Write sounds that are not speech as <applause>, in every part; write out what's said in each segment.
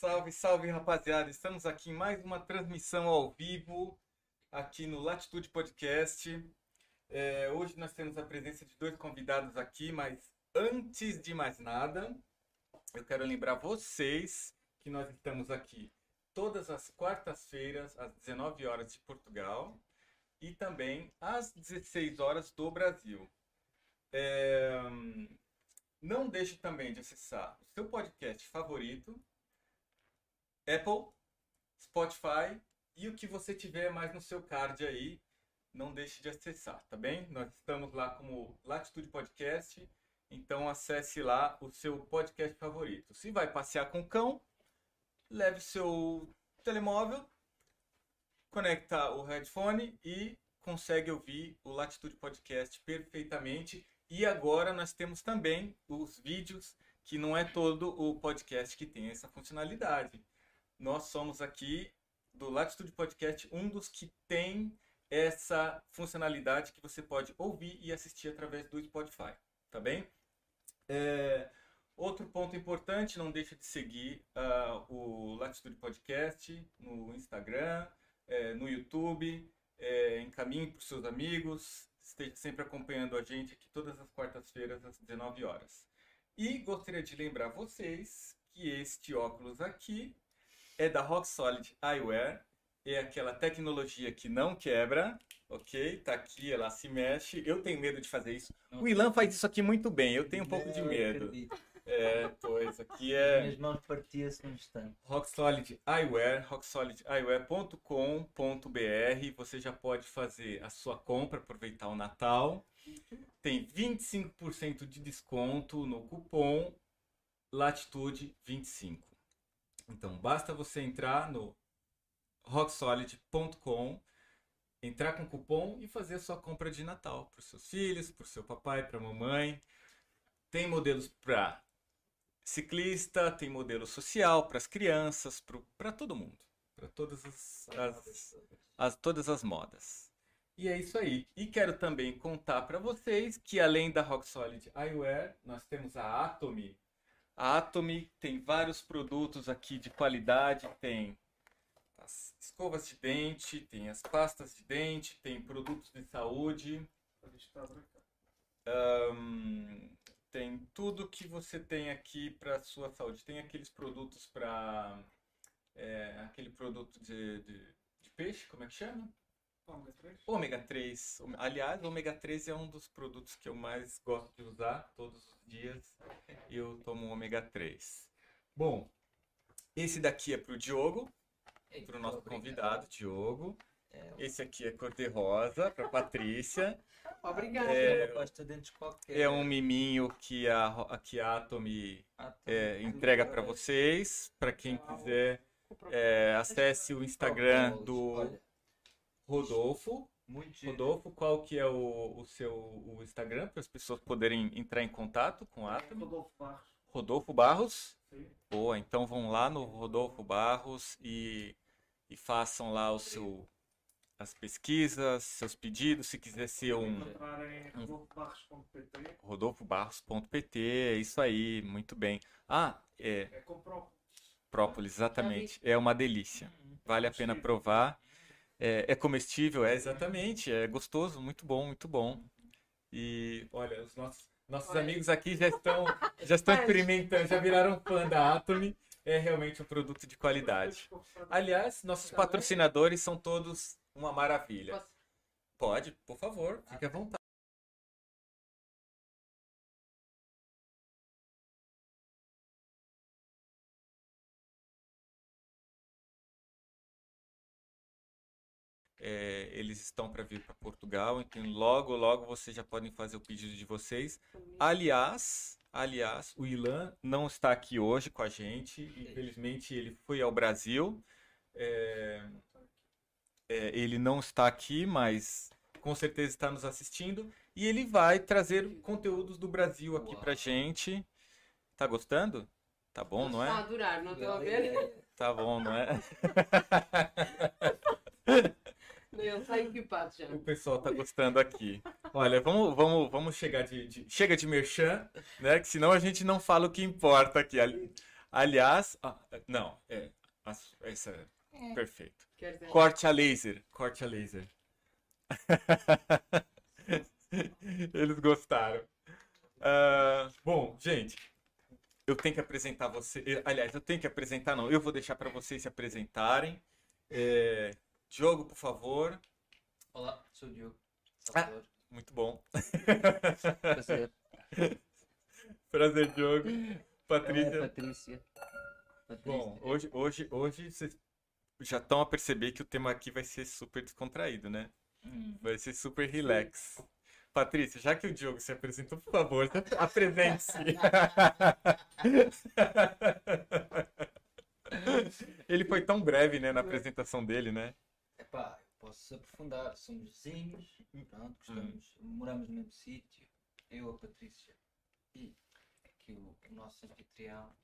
Salve, salve, rapaziada. Estamos aqui em mais uma transmissão ao vivo aqui no Latitude Podcast. É, hoje nós temos a presença de dois convidados aqui, mas antes de mais nada, eu quero lembrar vocês que nós estamos aqui todas as quartas-feiras às 19 horas de Portugal e também às 16 horas do Brasil. É, não deixe também de acessar o seu podcast favorito, Apple, Spotify e o que você tiver mais no seu card aí, não deixe de acessar, tá bem? Nós estamos lá como Latitude Podcast, então acesse lá o seu podcast favorito. Se vai passear com o cão, leve o seu telemóvel, conecta o headphone e consegue ouvir o Latitude Podcast perfeitamente. E agora nós temos também os vídeos, que não é todo o podcast que tem essa funcionalidade. Nós somos aqui do Latitude Podcast um dos que tem essa funcionalidade que você pode ouvir e assistir através do Spotify, tá bem? É, outro ponto importante, não deixe de seguir uh, o Latitude Podcast no Instagram, é, no YouTube, é, encaminhe para os seus amigos, esteja sempre acompanhando a gente aqui todas as quartas-feiras às 19 horas. E gostaria de lembrar vocês que este óculos aqui é da Rock Solid Eyewear, é aquela tecnologia que não quebra, ok? Tá aqui, ela se mexe. Eu tenho medo de fazer isso. O Ilan faz isso aqui muito bem, eu tenho um pouco de medo. É, pois, aqui é. Minhas mãos partiam-se um instante. Rock Solid Eyewear, rocksolideyewear.com.br. Você já pode fazer a sua compra, aproveitar o Natal. Tem 25% de desconto no cupom Latitude 25. Então, basta você entrar no rocksolid.com, entrar com cupom e fazer a sua compra de Natal para os seus filhos, para o seu papai, para a mamãe. Tem modelos para ciclista, tem modelo social para as crianças, para todo mundo, para todas as, as, as, todas as modas. E é isso aí. E quero também contar para vocês que além da Rock Solid Eyewear, nós temos a Atomy. A Atomy tem vários produtos aqui de qualidade, tem as escovas de dente, tem as pastas de dente, tem produtos de saúde. Um, tem tudo que você tem aqui para sua saúde. Tem aqueles produtos para é, aquele produto de, de, de, peixe, como é que chama? Ômega 3. Ômega 3. Aliás, ômega 3 é um dos produtos que eu mais gosto de usar todos os dias. Eu tomo ômega 3. Bom, esse daqui é para o Diogo, para o nosso convidado, Diogo. É, Esse aqui é cor-de-rosa para Patrícia. <laughs> Obrigada. É, é um miminho que a, que a Atomy é, entrega para vocês. Para quem quiser, é, acesse o Instagram do Rodolfo. muito. Rodolfo, qual que é o, o seu o Instagram para as pessoas poderem entrar em contato com a Atomy? Rodolfo Barros. Rodolfo Barros. Sim. Boa, então vão lá no Rodolfo Barros e, e façam lá o seu as pesquisas, seus pedidos, se quiser ser um em rodolfobarros.pt. rodolfobarros.pt, é isso aí, muito bem. Ah, é É com própolis. própolis, exatamente. É uma delícia. Vale a pena provar. É, é comestível, é exatamente, é gostoso, muito bom, muito bom. E olha, os nossos, nossos Olha. amigos aqui já estão já estão experimentando, já viraram fã da Atomy. É realmente um produto de qualidade. Aliás, nossos patrocinadores são todos uma maravilha. Pode, por favor, fique à vontade. É, eles estão para vir para Portugal, então logo, logo vocês já podem fazer o pedido de vocês. Aliás, aliás, o Ilan não está aqui hoje com a gente. Infelizmente, ele foi ao Brasil. É, é, ele não está aqui, mas com certeza está nos assistindo. E ele vai trazer conteúdos do Brasil aqui pra gente. Tá gostando? Tá bom, não Está a é? adorar, não a ver? Tá bom, não é? <laughs> Equipado já. O pessoal tá gostando aqui. Olha, vamos, vamos, vamos chegar de, de- Chega de merchan, né? Que senão a gente não fala o que importa aqui. Ali- Aliás, ah, não, é, essa é perfeito. Quer dizer, Corte a laser, corte a laser. <laughs> Eles gostaram. Ah, bom, gente, eu tenho que apresentar você. Aliás, eu tenho que apresentar, não. Eu vou deixar para vocês se apresentarem. É, Diogo, por favor. Olá, sou o Diogo. Ah. Muito bom. <laughs> Prazer. Prazer, Diogo. É Patrícia. Patrícia. Patrícia. Bom, hoje, hoje, hoje vocês já estão a perceber que o tema aqui vai ser super descontraído, né? Hum. Vai ser super relax. Patrícia, já que o Diogo se apresentou, por favor, <laughs> apresente-se. <laughs> Ele foi tão breve, né, na apresentação dele, né? Eu posso aprofundar. Somos vizinhos, pronto, gostamos, moramos no mesmo sítio. Eu, a Patrícia e aqui o, o nosso anfitrião.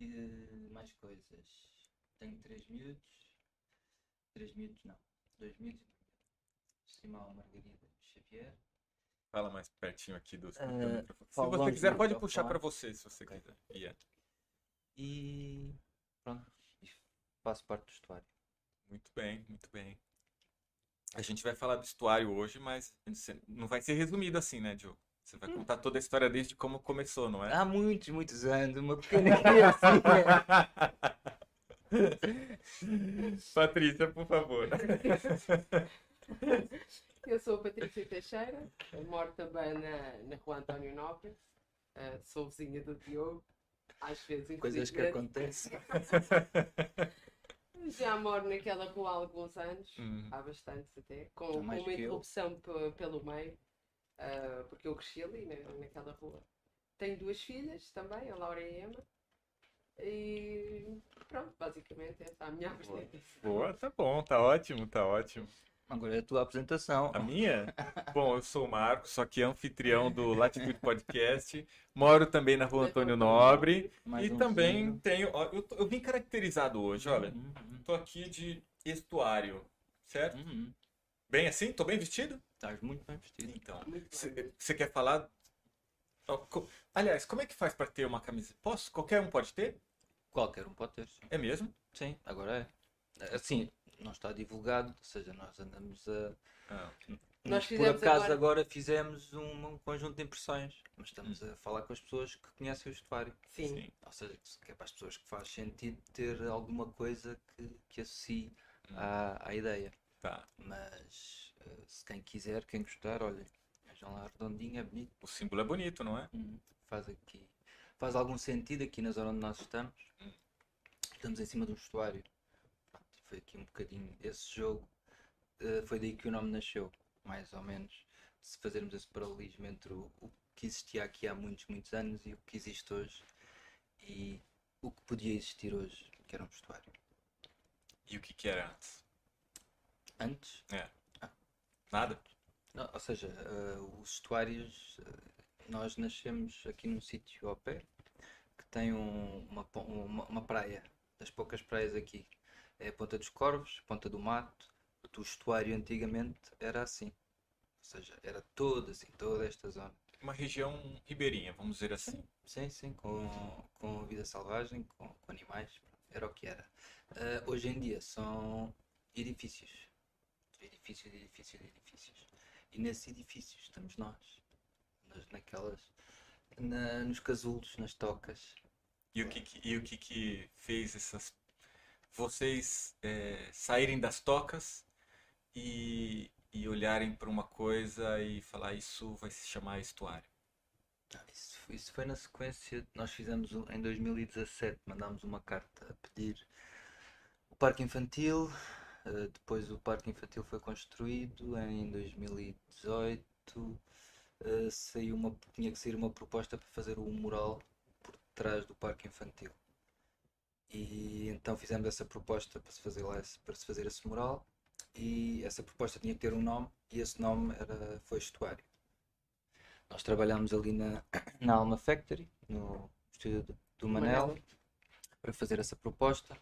E mais coisas. Tenho três miúdos. Três miúdos não. Dois miúdos. Simão, Margarida Xavier. Fala mais pertinho aqui do, microfone. Se você longe quiser, pode puxar para você, se você Ok. quiser. Ian. E pronto. Faço parte do estuário. Muito bem, muito bem. A gente vai falar do estuário hoje, mas não vai ser resumido assim, né, Diogo? Você vai contar toda a história desde como começou, não é? Há muitos, muitos anos, uma <laughs> pequena criancinha. <laughs> Patrícia, por favor. Eu sou a Patrícia Teixeira, moro também na, na rua António Nobre, eh, sou vizinha do Diogo, às vezes Coisas que acontecem. <laughs> Já moro naquela rua há alguns anos, Hum. há bastantes até, com, com mais uma interrupção pe- pelo meio, eh, porque eu cresci ali na- naquela rua. Tenho duas filhas também, a Laura e a Emma. E pronto, basicamente essa é a minha apresentação. Boa, tá bom, tá ótimo, tá ótimo. Agora é a tua apresentação. A minha? Bom, eu sou o Marcos, só que anfitrião do Latitude Podcast. Moro também na rua Antônio Nobre. Mais E um também tenho. ó, Eu, tô- eu vim caracterizado hoje, olha. Uhum, uhum, Tô aqui de estuário, certo? uhum. Bem assim? Tô bem vestido? Estás muito bem vestido. Então. Você quer falar? Aliás, como é que faz para ter uma camisa? Posso? Qualquer um pode ter? Qualquer um pode ter. Sim, É mesmo? Sim, agora é. Assim, não está divulgado, ou seja, nós andamos a. Ah, Nós por acaso agora- agora, fizemos um, um conjunto de impressões, mas estamos a falar com as pessoas que conhecem o estuário. Sim. sim. Ou seja, que é para as pessoas que faz sentido ter alguma coisa que, que associe Hum. à, à ideia. Tá. Mas eh, se quem quiser, quem gostar, olhem, vejam lá redondinho, é bonito. O símbolo é bonito, não é? Hum, Faz aqui. Faz algum sentido aqui na zona onde nós estamos. Hum. Estamos em cima de um estuário. Foi aqui um bocadinho esse jogo. eh, foi daí que o nome nasceu, mais ou menos. Se fazermos esse paralelismo entre o, o que existia aqui há muitos, muitos anos e o que existe hoje. E o que podia existir hoje, que era um estuário. E o que que era antes? Antes, Nada? Não, ou seja, eh, os estuários, eh, nós nascemos aqui num sítio ao pé que tem um- uma, uma, uma praia, das poucas praias aqui. É a Ponta dos Corvos, Ponta do Mato. O estuário antigamente era assim. Ou seja, era todo assim, toda esta zona. Uma região ribeirinha, vamos dizer assim. Sim, sim, com, com vida selvagem, com, com animais, era o que era. Ah, hoje em dia são edifícios. Edifícios, edifícios, edifícios. E nesses edifícios estamos nós. Nas, naquelas. na- nos casulos, nas tocas. E o que que, e o que, que fez essas vocês é, saírem das tocas e, e olharem para uma coisa e falar isso vai se chamar estuário? Ah, Isso, isso foi na sequência. Nós fizemos um- em 2017, mandámos uma carta a pedir o parque infantil. eh, depois o parque infantil foi construído em 2018. eh, saiu uma, tinha que sair uma proposta para fazer o mural por trás do parque infantil. E então fizemos essa proposta para se fazer lá esse, para se fazer esse mural. E essa proposta tinha que ter um nome e esse nome era, foi estuário. Nós trabalhámos ali na, <clears throat> na Alma Factory, no estúdio do, do Manel, para fazer essa proposta.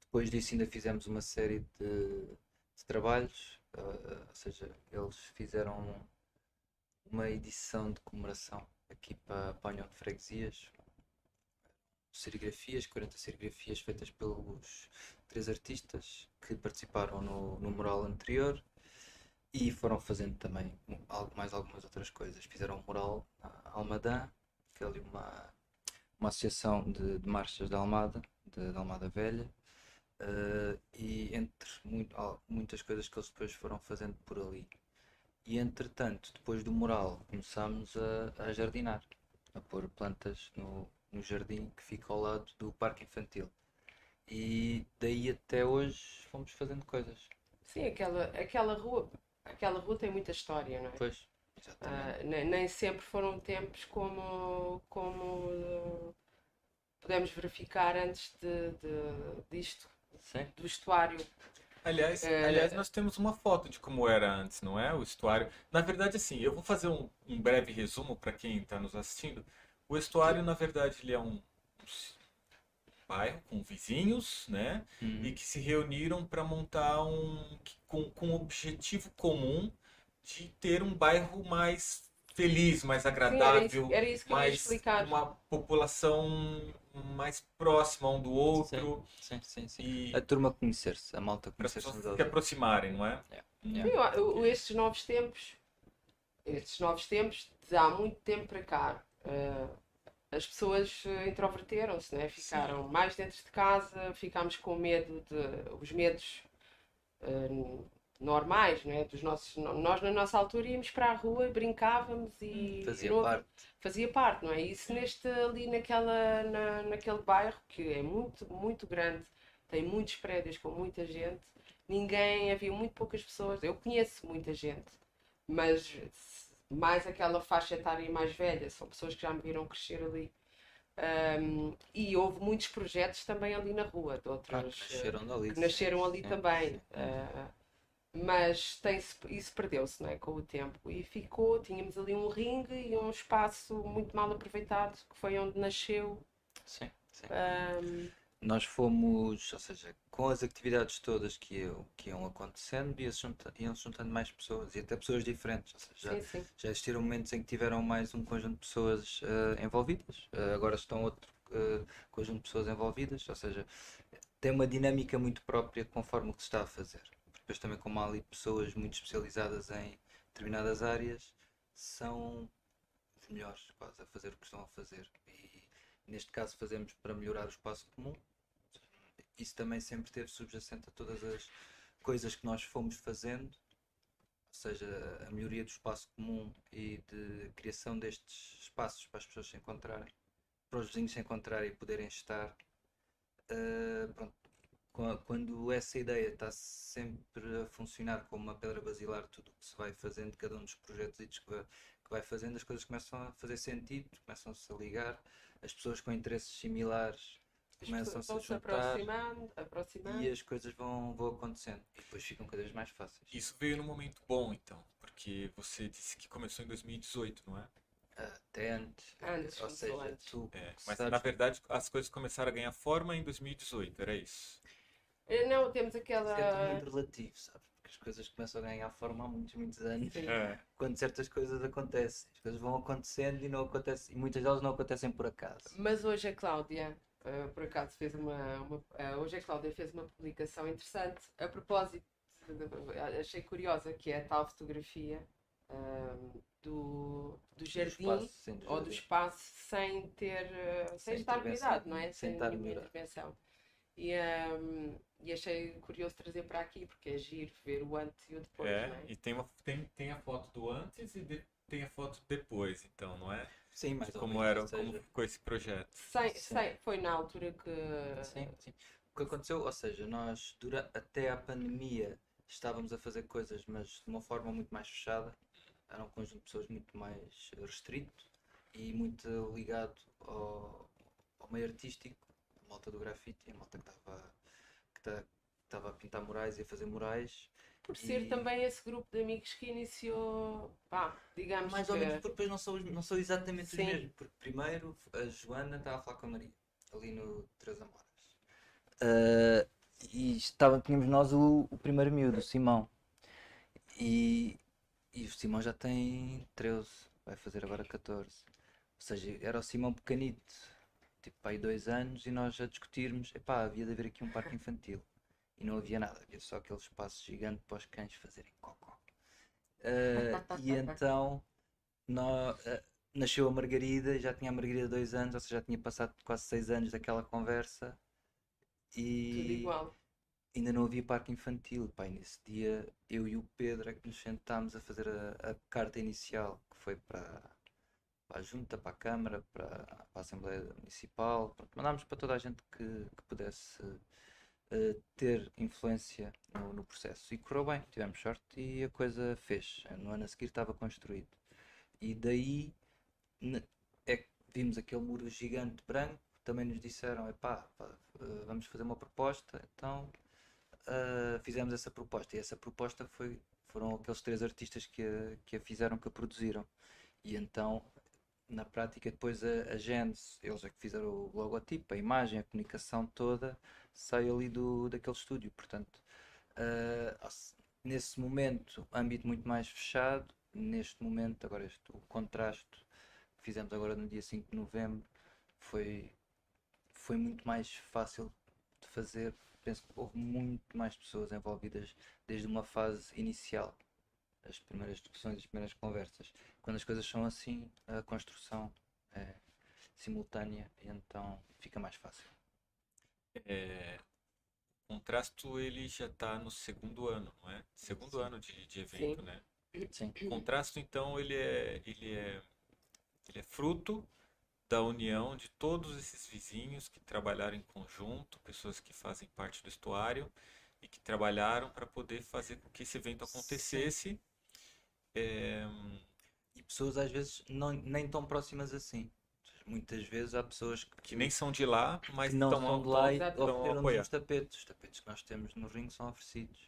Depois disso ainda fizemos uma série de, de trabalhos, eh, ou seja, eles fizeram uma edição de comemoração aqui para, para a União de Freguesias. Serigrafias, 40 serigrafias feitas pelos três artistas que participaram no, no mural anterior e foram fazendo também mais algumas outras coisas. Fizeram um mural na Almadã, que é ali uma, uma associação de, de marchas da Almada, de, de Almada Velha, eh, e entre muito- muitas coisas que eles depois foram fazendo por ali. E entretanto, depois do mural, começámos a, a jardinar, a pôr plantas no, no jardim que fica ao lado do parque infantil. E daí até hoje fomos fazendo coisas. Sim, aquela, aquela rua, aquela rua tem muita história, não é? Pois, exatamente. Ah, ne- nem sempre foram tempos como, como eh, pudemos verificar antes de, de- disto, Sim. Do estuário. Aliás, É. aliás, nós temos uma foto de como era antes, não é? O estuário. Na verdade, assim, eu vou fazer um, um breve resumo para quem está nos assistindo. O estuário, na verdade, ele é um, um bairro com vizinhos, né? Uhum. E que se reuniram para montar um com, com o objetivo comum de ter um bairro mais feliz, mais Sim, era agradável, isso, era isso que eu ia mais uma população mais próxima um do outro Sim, sim, sim. e A turma conhecer-se, a malta para as conhecer-se se aproximarem, não é? Yeah. Eu- eu- estes novos tempos, estes novos tempos, de há muito tempo para cá, eh, as pessoas eh, introverteram-se, né? ficaram mais dentro de casa, ficámos com medo de os medos eh, normais, né? dos nossos, nós na nossa altura íamos para a rua, brincávamos e Fazia não parte. fazia parte, não é? Isso neste ali naquela, na, naquele bairro que é muito, muito grande, tem muitos prédios com muita gente, ninguém, havia muito poucas pessoas, eu conheço muita gente, mas mais aquela faixa etária mais velha, são pessoas que já me viram crescer ali. Ahm, e houve muitos projetos também ali na rua, de Ah, outras, que nasceram dali. que nasceram ali sim, também. sim. Ah, mas tem isso perdeu-se é, com o tempo e ficou, tínhamos ali um ringue e um espaço muito mal aproveitado, que foi onde nasceu. Sim, sim. ahm, Nós fomos, ou seja, com as atividades todas que iam, que iam acontecendo, junta- iam-se juntando mais pessoas e até pessoas diferentes. Ou seja, já, sim, sim. já existiram momentos em que tiveram mais um conjunto de pessoas eh, envolvidas, eh, agora estão outro eh, conjunto de pessoas envolvidas, ou seja, tem uma dinâmica muito própria conforme o que se está a fazer. Depois também como há ali pessoas muito especializadas em determinadas áreas, são os melhores quase a fazer o que estão a fazer. E neste caso fazemos para melhorar o espaço comum. Isso também sempre esteve subjacente a todas as coisas que nós fomos fazendo, ou seja, a melhoria do espaço comum e de criação destes espaços para as pessoas se encontrarem, para os vizinhos se encontrarem e poderem estar. Uh, pronto, Qua- quando essa ideia está sempre a funcionar como uma pedra basilar, tudo o que se vai fazendo, cada um dos projetos vai, que vai fazendo, as coisas começam a fazer sentido, começam-se a ligar, as pessoas com interesses similares começam-se a juntar aproximando, aproximando. e as coisas vão, vão acontecendo e depois ficam cada vez mais fáceis. Isso veio num momento bom, então, porque você disse que começou em 2018, não é? Até antes, Antes, ou seja, antes. tu É, mas sabes- na verdade as coisas começaram a ganhar forma em 2018, era isso. Eh, Não, temos é aquela. tudo muito relativo, sabes? Porque as coisas começam a ganhar forma há muitos, muitos anos. É. Quando certas coisas acontecem, as coisas vão acontecendo e não acontecem, e muitas delas não acontecem por acaso. Mas hoje a Cláudia, eh, por acaso, fez uma. uma- eh, hoje a Cláudia fez uma publicação interessante a propósito, de- achei curiosa, que é a tal fotografia ahm, do, do jardim espaço, sim, do ou do espaço sem ter. eh, sem, Sem estar cuidado, não é? sem Sem, nenhuma intervenção. E, ahm, e achei curioso trazer para aqui, porque é giro ver o antes e o depois, É, não é? e tem, uma, tem, tem a foto do antes e de- tem a foto depois, então, não é? Sim, mais ou Como era, seja, como ficou esse projeto. Sem, Sim. foi na altura que. Sim, sim. O que aconteceu, ou seja, nós dura, até à pandemia estávamos a fazer coisas, mas de uma forma muito mais fechada. Era um conjunto de pessoas muito mais restrito e muito ligado ao, ao meio artístico, a malta do grafite, a malta que estava que estava a pintar murais e a fazer murais. Por ser E- também esse grupo de amigos que iniciou, pá, digamos Mais que... ou menos, porque depois não são, os- não são exatamente Sim. os mesmos. Porque primeiro a Joana estava a falar com a Maria, ali no Três Amoras. Ah, e estava, tínhamos nós o, o primeiro miúdo, o Simão. E, e o Simão já tem 13, vai fazer agora 14. Ou seja, era o Simão pequenito. Tipo para aí dois anos e nós a discutirmos, epá, havia de haver aqui um parque infantil. E não havia nada, havia só aquele espaço gigante para os cães fazerem cocó. Ah, <laughs> e então nó- ah, nasceu a Margarida, já tinha a Margarida dois anos, ou seja, já tinha passado quase seis anos daquela conversa Tudo e igual. ainda não havia parque infantil. Pai, nesse dia eu e o Pedro é que nos sentámos a fazer a, a carta inicial, que foi para, para a Junta, para a Câmara, para, para a Assembleia Municipal. Pronto, mandámos para toda a gente que, que pudesse eh, ter influência no, no processo. E correu bem, tivemos sorte e a coisa fez. No ano a seguir estava construído. E daí é que vimos aquele muro gigante branco, também nos disseram, epá, pá, eh, vamos fazer uma proposta, então uh, fizemos essa proposta e essa proposta foi, foram aqueles três artistas que a, que a fizeram, que a produziram. E então, na prática, depois a, a Gênesis, eles é que fizeram o logotipo, a imagem, a comunicação toda, sai ali do, daquele estúdio. Portanto, uh, nesse momento, âmbito muito mais fechado, neste momento, agora este, o contraste que fizemos agora no dia 5 de novembro foi, foi muito mais fácil de fazer penso que houve muito mais pessoas envolvidas desde uma fase inicial, as primeiras discussões, as primeiras conversas. Quando as coisas são assim, a construção é simultânea e então fica mais fácil. É, o contrasto ele já está no segundo ano, não é? Segundo ano de, de evento, Sim. né? Sim. O contrasto então ele é ele é ele é fruto da união de todos esses vizinhos que trabalharam em conjunto, pessoas que fazem parte do estuário e que trabalharam para poder fazer com que esse evento acontecesse. É, E pessoas às vezes não, nem tão próximas assim. Muitas vezes há pessoas que, que nem são de lá, mas não estão são de lá e ofereceram-nos os tapetes. Os tapetes que nós temos no ringue são oferecidos.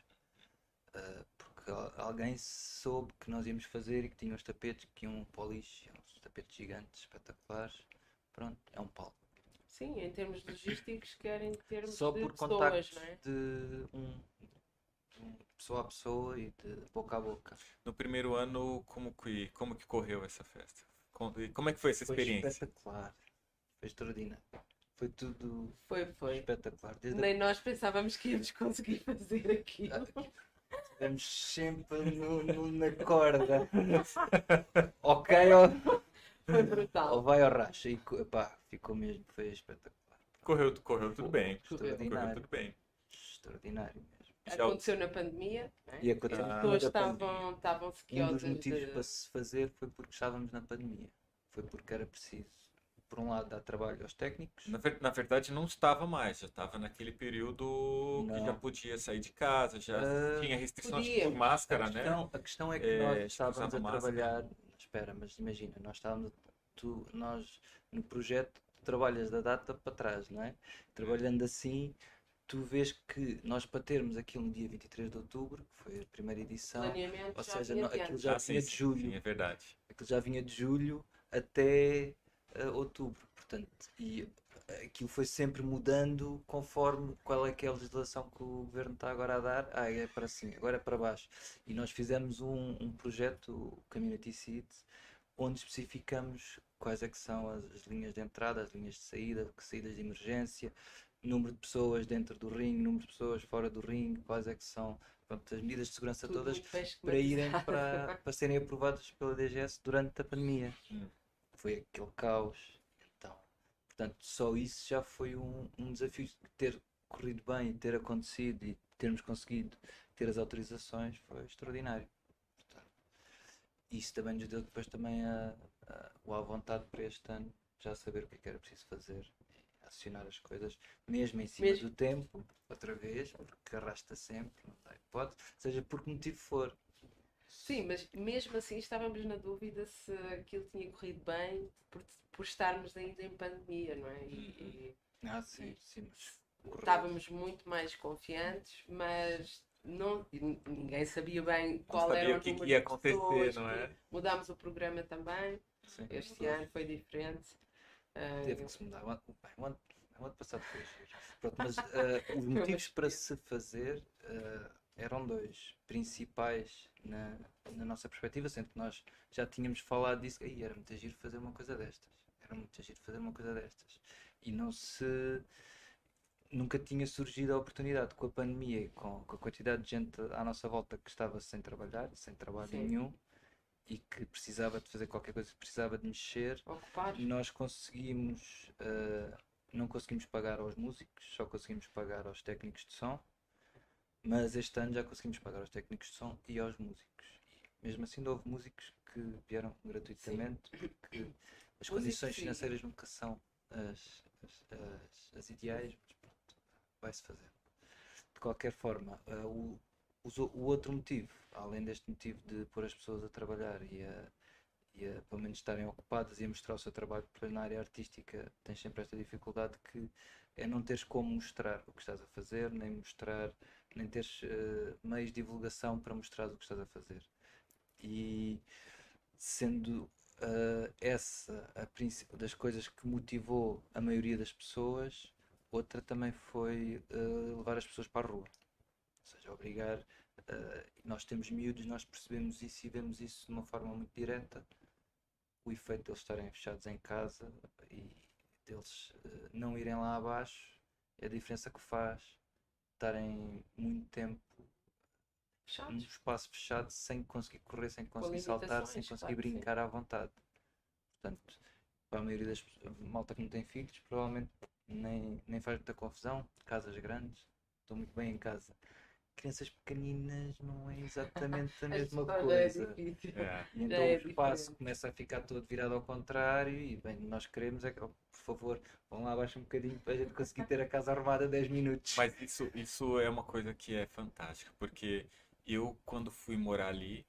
Ah, porque al- alguém soube que nós íamos fazer e que tinha os tapetes, que iam para o lixo, uns tapetes gigantes, espetaculares. Pronto, é um palco. Sim, em termos logísticos, quer em termos Só de por pessoas, contactos não é? de um, de pessoa a pessoa e de boca a boca. No primeiro ano, como que, como que correu essa festa? Com- e Como é que foi essa Foi experiência? espetacular. Foi extraordinário. Foi tudo Foi, foi. espetacular. Desde a Nem nós pensávamos que íamos conseguir fazer aquilo. Estivemos sempre no- no- na corda. <laughs> ok, ou, Foi ou brutal. vai ao racha. E pá, ficou mesmo, foi espetacular. Correu, correu tudo bem. Correu. Correu Extraordinário. tudo bem. Extraordinário Aconteceu na pandemia, não é? E aconteceu Ah. As pessoas estavam, estavam Um dos sequiosas motivos de... para se fazer foi porque estávamos na pandemia. Foi porque era preciso, por um lado, dar trabalho aos técnicos. Na, ver- na verdade, não estava mais, já estava naquele período que Não. já podia sair de casa, já Ah, tinha restrições podíamos. máscara, a né? questão, a questão é que É, nós que estávamos a usava máscara. trabalhar. Espera, mas imagina, nós estávamos. Tu, nós no projeto trabalhas da data para trás, não é? Trabalhando assim, tu vês que nós para termos aquilo no dia 23 de outubro, que foi a primeira edição, ou já seja, não- de aquilo já Ah, sim, vinha de sim, julho. sim, é verdade. aquilo já vinha de julho até eh, outubro, portanto, e eh, aquilo foi sempre mudando conforme qual é que é a legislação que o governo está agora a dar. Ah, é para cima, agora é para baixo. E nós fizemos um, um projeto, o Community Seeds, onde especificamos quais é que são as, as linhas de entrada, as linhas de saída, saídas de emergência, número de pessoas dentro do ringue, número de pessoas fora do ringue, quais é que são pronto, as medidas de segurança Tudo todas para irem para, <laughs> para serem aprovados pela DGS durante a pandemia. Hum. Foi aquele caos. Então, portanto, só isso já foi um, um desafio. Ter corrido bem, ter acontecido e termos conseguido ter as autorizações foi extraordinário. Portanto, isso também nos deu depois também a, a, o à vontade para este ano já saber o que é que era preciso fazer acionar as coisas, mesmo em cima Mesmo- do tempo, outra vez, porque arrasta sempre, não dá hipótese, seja por que motivo for. Sim, mas mesmo assim estávamos na dúvida se aquilo tinha corrido bem por, por estarmos ainda em pandemia, não é? E, e Ah, sim, sim, estávamos muito mais confiantes, mas não, ninguém sabia bem qual sabia era o o que número ia de acontecer, pessoas, não é? que Mudámos o programa também. Sim. Este ano foi diferente. Teve que se mudar. O ano, o ano, passado foi giro. Pronto, mas eh, os <laughs> motivos para se fazer eh, eram dois principais na, na nossa perspectiva, sendo que nós já tínhamos falado disso. Aí era muito giro fazer uma coisa destas. Era muito giro fazer uma coisa destas. e não se nunca tinha surgido a oportunidade com a pandemia e com, com a quantidade de gente à nossa volta que estava sem trabalhar, sem trabalho Sim. nenhum e que precisava de fazer qualquer coisa, precisava de mexer, Ocupados. nós conseguimos, eh, não conseguimos pagar aos músicos, só conseguimos pagar aos técnicos de som, mas este ano já conseguimos pagar aos técnicos de som e aos músicos. Mesmo assim, houve músicos que vieram gratuitamente, porque as <coughs> condições sim. financeiras nunca são as, as, as- as ideais, mas pronto, vai-se fazer. De qualquer forma, os o- o outro motivo, além deste motivo de pôr as pessoas a trabalhar e a, e a pelo menos estarem ocupadas e a mostrar o seu trabalho, na área artística tens sempre esta dificuldade que é não teres como mostrar o que estás a fazer, nem mostrar, nem teres eh, meios de divulgação para mostrar o que estás a fazer. E sendo eh, essa a das coisas que motivou a maioria das pessoas, outra também foi eh, levar as pessoas para a rua. Ou seja, obrigar. eh, nós temos miúdos, nós percebemos isso e vemos isso de uma forma muito direta. O efeito deles estarem fechados em casa e deles eh, não irem lá abaixo, é a diferença que faz estarem muito tempo num Fechados. espaço fechado sem conseguir correr, sem conseguir saltar, sem conseguir claro que sim. brincar à vontade. Portanto, para a maioria das pessoas, malta que não tem filhos, provavelmente nem, nem faz muita confusão. Casas grandes, estou muito bem em casa. Crianças pequeninas não é exatamente a <laughs> A mesma história é coisa. É. <laughs> Então é o espaço diferente. começa a ficar todo virado ao contrário e bem, nós queremos é que, oh, por favor, vão lá abaixo um bocadinho para a gente conseguir ter a casa arrumada 10 minutos. Mas isso, isso é uma coisa que é fantástica, porque eu, quando fui morar ali,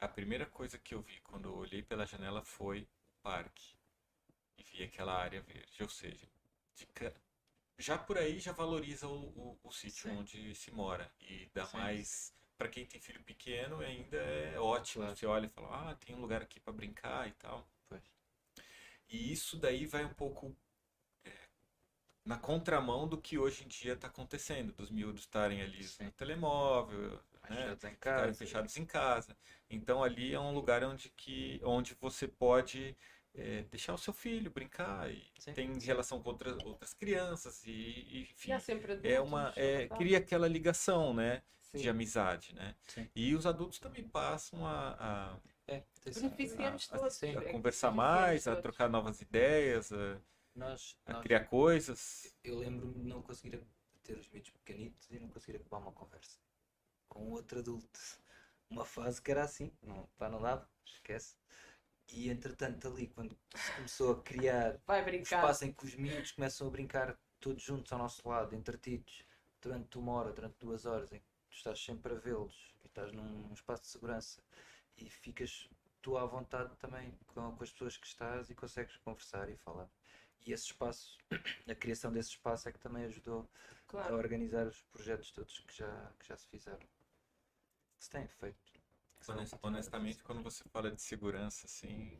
a primeira coisa que eu vi quando eu olhei pela janela foi o parque. E vi aquela área verde. Ou seja, de já por aí já valoriza o, o, o sítio Sim. onde se mora. E dá Sim. mais. Para quem tem filho pequeno, ainda é ótimo. Claro. Você olha e fala, ah, tem um lugar aqui para brincar e tal. Pois. E isso daí vai um pouco é, na contramão do que hoje em dia está acontecendo, dos miúdos estarem ali Sim. no telemóvel, né, em casa. fechados em casa. Então ali é um lugar onde, que, onde você pode é, deixar o seu filho brincar e Sim. tem relação com outras, outras crianças e, e, enfim, E há sempre adultos. é uma, é, verdade. cria aquela ligação, né, de Sim. amizade, né? Sim. E os adultos também passam a, a- É, tem- Beneficiamos a- a- a é conversar mais, a trocar novas ideias, a, nós, a nós- criar coisas. Eu lembro-me de não conseguir ter os miúdos pequenitos e não conseguir acabar uma conversa com outro adulto. Uma fase que era assim, não, pá, não dava, esquece. E entretanto ali, quando se começou a criar o espaço em que os miúdos começam a brincar todos juntos ao nosso lado, entretidos, durante uma hora, durante duas horas, em que tu estás sempre a vê-los e estás num espaço de segurança e ficas tu à vontade também com, com as pessoas que estás e consegues conversar e falar. E esse espaço, <coughs> a criação desse espaço é que também ajudou a Claro. organizar os projetos todos que já, que já se fizeram. Que se têm feito. Que são Honest- continuados. honestamente, quando você fala de segurança, assim,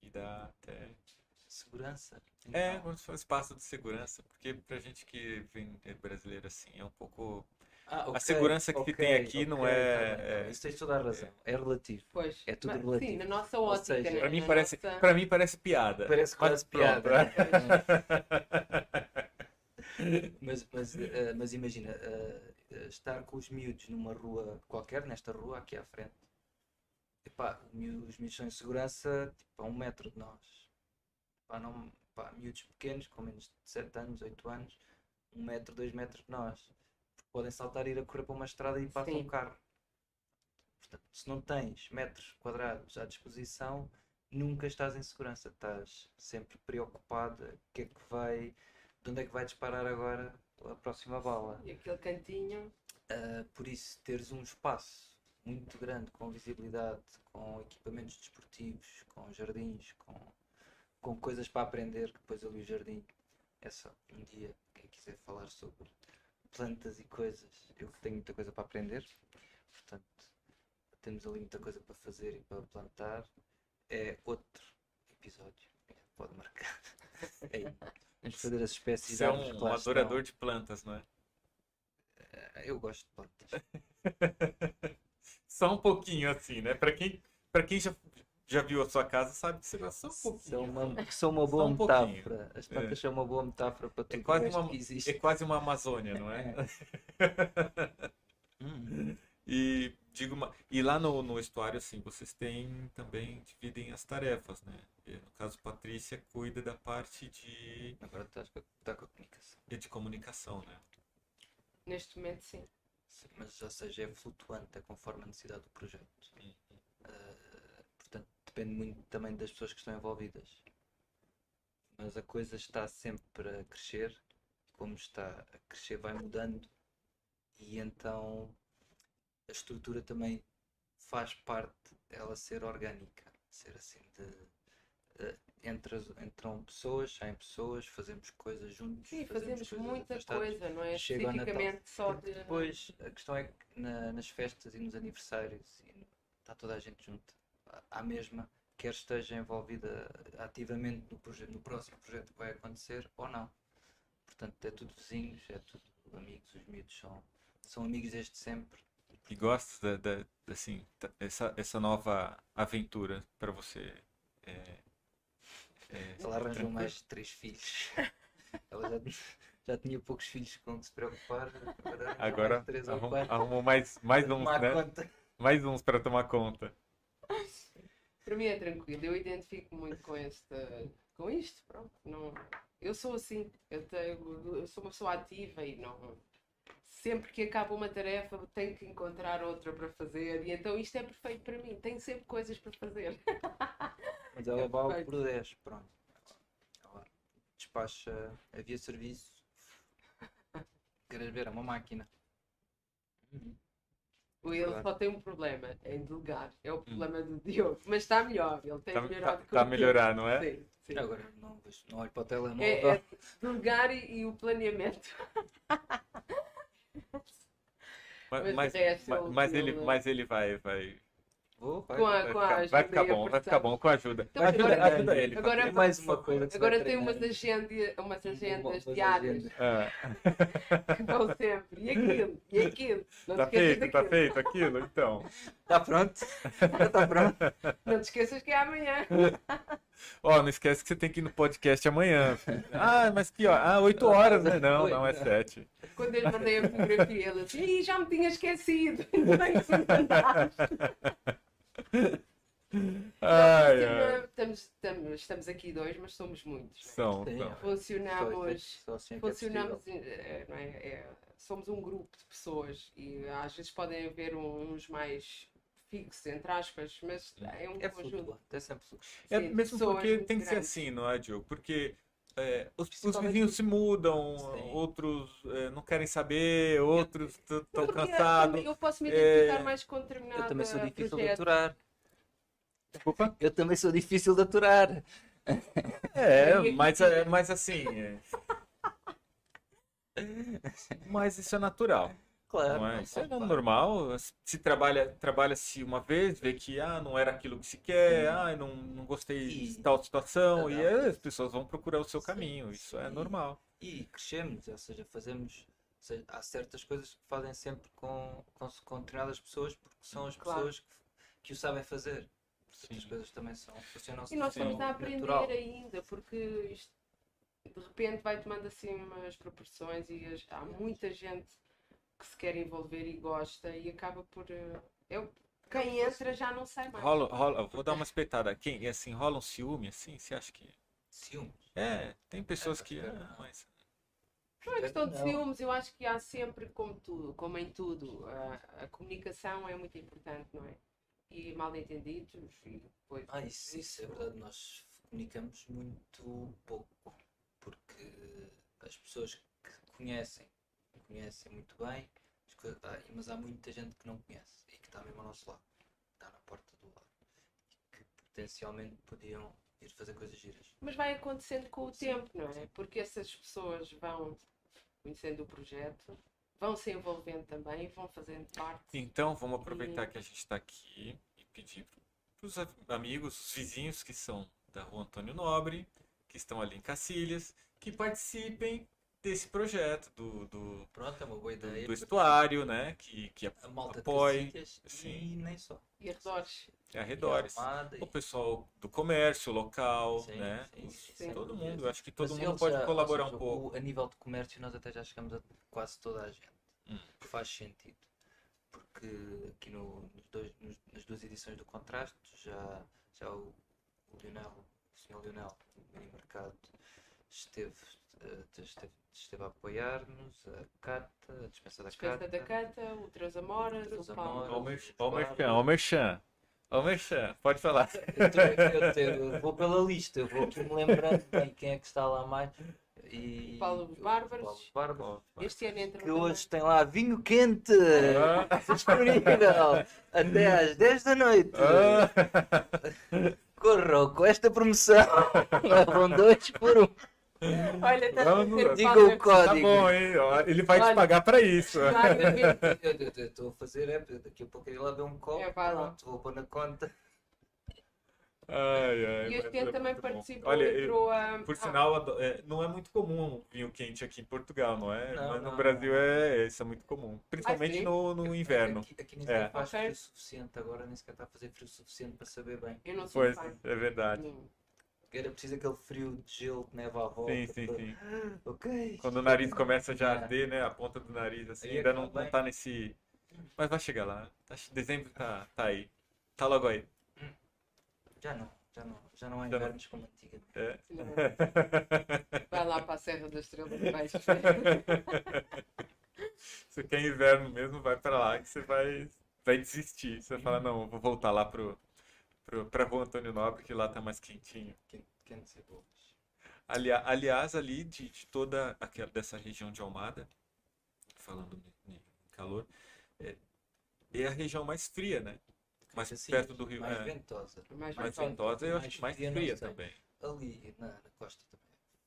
e dá até. Segurança. É, então. você fala espaço de segurança, porque pra gente que vem é brasileiro assim, é um pouco. Ah, A ok, segurança que se ok, tem aqui não ok, é- tá tá é- Isso tens toda a razão. É relativo. Pois. É tudo Mas, relativo. Sim, na nossa ótica. seja, né? Pra mim Na parece, nossa- pra mim parece piada. Parece Mas quase pronto, piada. <laughs> mas, mas, eh, mas imagina, eh, estar com os miúdos numa rua qualquer, nesta rua aqui à frente. Epá, os miúdos são em segurança tipo, a um metro de nós. Epá, não, pá, miúdos pequenos, com menos de 7 anos, 8 anos, um metro, dois metros de nós. Porque podem saltar e ir a correr para uma estrada e passa Sim. um carro. Portanto, se não tens metros quadrados à disposição, nunca estás em segurança. Estás sempre preocupado. O que é que vai. De onde é que vai disparar agora a próxima bala? E aquele cantinho. Uh, por isso, teres um espaço muito grande, com visibilidade, com equipamentos desportivos, com jardins, com, com coisas para aprender, que depois ali o jardim é só um dia, quem quiser falar sobre plantas e coisas, eu que tenho muita coisa para aprender, portanto, temos ali muita coisa para fazer e para plantar, é outro episódio, pode marcar. <laughs> Aí, vamos fazer as espécies Você é um, um estão. adorador de plantas, não é? Eu gosto de plantas. <laughs> Só um pouquinho assim, né? Pra quem, pra quem já já viu a sua casa sabe que você vai só um pouquinho. São uma, são uma boa um metáfora. As plantas são uma boa metáfora para tudo É quase uma, que existe. é quase uma Amazônia, não é? <laughs> Hum. E digo uma, e lá no, no estuário assim, vocês têm também dividem as tarefas, né? E, no caso, Patrícia cuida da parte de Agora com, está com a comunicação. de comunicação, né? Neste momento, sim. Mas, ou seja, é flutuante, é conforme a necessidade do projeto. Ah, portanto, depende muito também das pessoas que estão envolvidas. Mas a coisa está sempre a crescer, como está a crescer, vai mudando, e então a estrutura também faz parte dela ser orgânica, ser assim de. Eh, entre entram pessoas, saem pessoas, fazemos coisas juntos. Sim, fazemos coisas muita coisa, não é? Chega. Especificamente só de. Depois, a questão é que na- nas festas e nos aniversários e no- está toda a gente junto à- mesma, quer esteja envolvida ativamente no, no próximo projeto que vai acontecer ou não. Portanto, é tudo vizinhos, é tudo amigos, os miúdos são, são amigos desde sempre. E gostas da, da- assim, essa, essa nova aventura para você? É, Ela arranjou mais três filhos. <laughs> Ela já, já tinha poucos filhos com que se preocupar. Agora, agora mais três ou arrum- quatro. arrumou mais, mais uns, Tomar né? conta. Mais uns para tomar conta. Para mim é tranquilo, eu identifico muito com esta, com isto, pronto. Não, eu sou assim, eu, tenho, eu sou uma pessoa ativa e não. Sempre que acaba uma tarefa tenho que encontrar outra para fazer e então isto é perfeito para mim, tenho sempre coisas para fazer. <laughs> Mas ela É vale por 10, pronto. Ela despacha, havia serviço. <laughs> Queres ver? É uma máquina. Ele Verdade. só tem um problema, é em delegar, é o problema do Diogo, mas está melhor, ele tem Está melhorado tá, tá a melhorar, não é? Sim, sim. Agora não, não olho para o telemóvel. É, é delegar e, e o planeamento. <laughs> Mas, Mas mas, o mas- ele- mas ele, ele- mas ele vai, vai, Vou, vai. Com a, vai com a ficar, ajuda vai ficar bom, vai ficar bom com a ajuda. Então, ajuda, agora- ajuda ele. agora É mais uma coisa Agora tem umas, agenda, umas agendas diárias agendas. Ah, <laughs> que vão sempre. E aquilo, e aquilo. Não tá feito, tá daquilo. feito aquilo, então. Está pronto? Está pronto? <laughs> Não te esqueças que é amanhã. Ó, não esquece que você tem que ir no podcast amanhã. filho. Ah, mas que hora? Ah, 8 horas, né? Não, não, é 7. Quando eu lhe mandei a fotografia, ele disse: Ih, já me tinha esquecido. Ainda bem que se me mandaste." Ai, Não, ai. Estamos, estamos, estamos aqui dois, mas somos muitos. é? São, Sim. são. Funcionamos. Só assim é que é funcionamos, eh, não é? É, somos um grupo de pessoas e às vezes podem haver uns mais fixos, entre aspas, mas é um É conjunto. flutuante, é sempre flutuante. É Sim, mesmo pessoas porque muito tem que ser grandes. assim, não é, Diogo? Porque é, os, os vizinhos se mudam, Sim. outros é, não querem saber, outros estão cansados. Eu posso me É, identificar mais com determinado Eu também sou difícil de projeto. aturar. Desculpa? Eu também sou difícil de aturar. É, mas, é, mas assim. é. <laughs> Mas isso é natural. Claro. Não é? Isso é normal. Se trabalha, trabalha-se uma vez, vê que ah, não era aquilo que se quer, ah, não, não gostei E- de tal situação, e as pessoas vão procurar o seu Sim, caminho. Isso é sim. normal. E crescemos, ou seja, fazemos. ou seja, há certas coisas que fazem sempre com, com, com determinadas pessoas porque são as Claro. pessoas que, que o sabem fazer. Sim. coisas também são, funcionam E nós de estamos a aprender natural. ainda, porque isto de repente vai tomando assim umas proporções e as- há muita gente que se quer envolver e gosta e acaba por. eh, Eu, quem entra já não sai mais. Rola, rola, vou dar uma espreitada. Quem, assim, rola um ciúme, assim? Você acha que. Ciúmes. É, tem pessoas É, que. ah, mas- Não é questão de ciúmes, eu acho que há sempre, como tudo, como em tudo, a, a comunicação é muito importante, não é? E mal entendidos e depois. Ah, isso, isso é verdade, nós comunicamos muito pouco, porque as pessoas que conhecem, conhecem muito bem, ah, mas há muita gente que não conhece e que está mesmo ao nosso lado, está na porta do lado, e que potencialmente podiam ir fazer coisas giras. Mas vai acontecendo com o tempo, não é? Porque essas pessoas vão conhecendo o projeto, vão se envolvendo também, vão fazendo parte. Então, vamos aproveitar que a gente está aqui e pedir para os amigos, os vizinhos que são da rua Antônio Nobre, que estão ali em Cacilhas, que participem desse projeto, do, do, Pronto, é uma boa ideia. do estuário, né? Que, que A malta de Cacilhas sim. e nem só. E arredores. é arredores. E Almada e- O pessoal do comércio local, Sim, né? sim, Os- sim. todo mundo, eu acho que todo Mas mundo eles pode já- colaborar ou seja, um pouco. o- a nível de comércio nós até já chegamos a quase toda a gente. Hum. Faz sentido. Porque aqui no, nos dois, nos- nas duas edições do Contraste já, já o, o Lionel, o senhor Lionel, do Mini Mercado, esteve, eh, esteve, esteve a apoiar-nos, a Cata, a dispensa da Dispensa Cata. da Cata, o Três Amoras, Três o Paulo. Ó o merchan, ó o merchan, ó merchan. Pode falar. Eu, tô- eu tô- eu vou pela lista, eu vou aqui me lembrando bem quem é que está lá mais. E, Paulo Bárbaros. Paulo Bárbaros. Este ano entra Que hoje tem lá vinho quente Ah, disponível até às 10 da noite. ah. Corram com esta promoção. <laughs> Levam dois por um. Olha, ser diga o código. Tá bom, hein? Ó, Ele vai te Olha. pagar pra isso. <laughs> Eu eu- eu a fazer, é, daqui a pouco eu lá um copo. É, vai lá. pronto, vou pôr na conta. Ai, ai, E este é ano também muito bom. participou, Olha, entrou a. Por ah, sinal, é, não é muito comum vinho quente aqui em Portugal, não é? Não, Mas no não, Brasil é, isso é muito comum. Principalmente sim? no, no inverno. Aqui, aqui nem É. faz frio suficiente agora, nem sequer está a fazer frio suficiente para saber bem. Eu não sou Pois, é verdade. Não. Era preciso aquele frio de gelo que neva à volta. Sim, sim, para- sim. Ok. Quando o nariz começa já a É. arder, né? A ponta do nariz, assim, Aí ainda não, não tá nesse. Mas vai chegar lá. Acho que Dezembro tá, tá aí. Tá logo aí. Já não, já não, já não há invernos como antigamente. É. <laughs> Vai lá para a Serra da Estrela e vais <laughs> Se quer inverno mesmo, vai pra lá que você vai, vai desistir. Você vai falar, não, eu vou voltar lá pro, pro, pra Rua Antônio Nobre, que lá tá mais quentinho. Ser boas. Ali, aliás, ali de, de toda aquela dessa região de Almada, falando em calor, é, é a região mais fria, né? Mais Assim, perto do Rio. Mais é, ventosa. mais mais ventosa. e eu acho Mais que mais fria, também. Ali na, na costa também,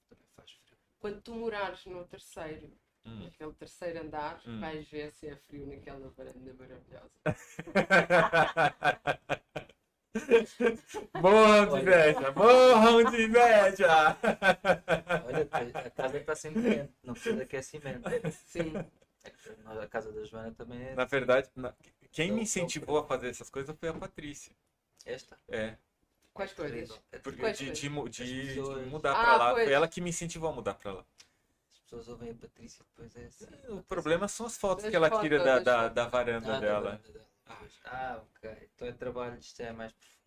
também faz frio. Quando tu morares no terceiro, Hum. naquele terceiro andar, Hum. vais ver se é frio naquela varanda maravilhosa. <laughs> <laughs> Morram de inveja! Morram de inveja! Olha, a casa está sempre quente, não precisa de aquecimento. Sim. A casa da Joana também é Na verdade, na- quem Não, me não. incentivou a fazer essas coisas foi a Patrícia. esta. É, Quais coisas? É porque Quais de, coisas? de, de- de mudar Ah, pra lá. Foi ela que me incentivou a mudar pra lá. As pessoas ouvem a Patrícia depois é assim. O problema são as fotos que ela tira da, da, da varanda Ah, dela. da banda dela. Ah, ok. Então é trabalho, isto é mais profundo.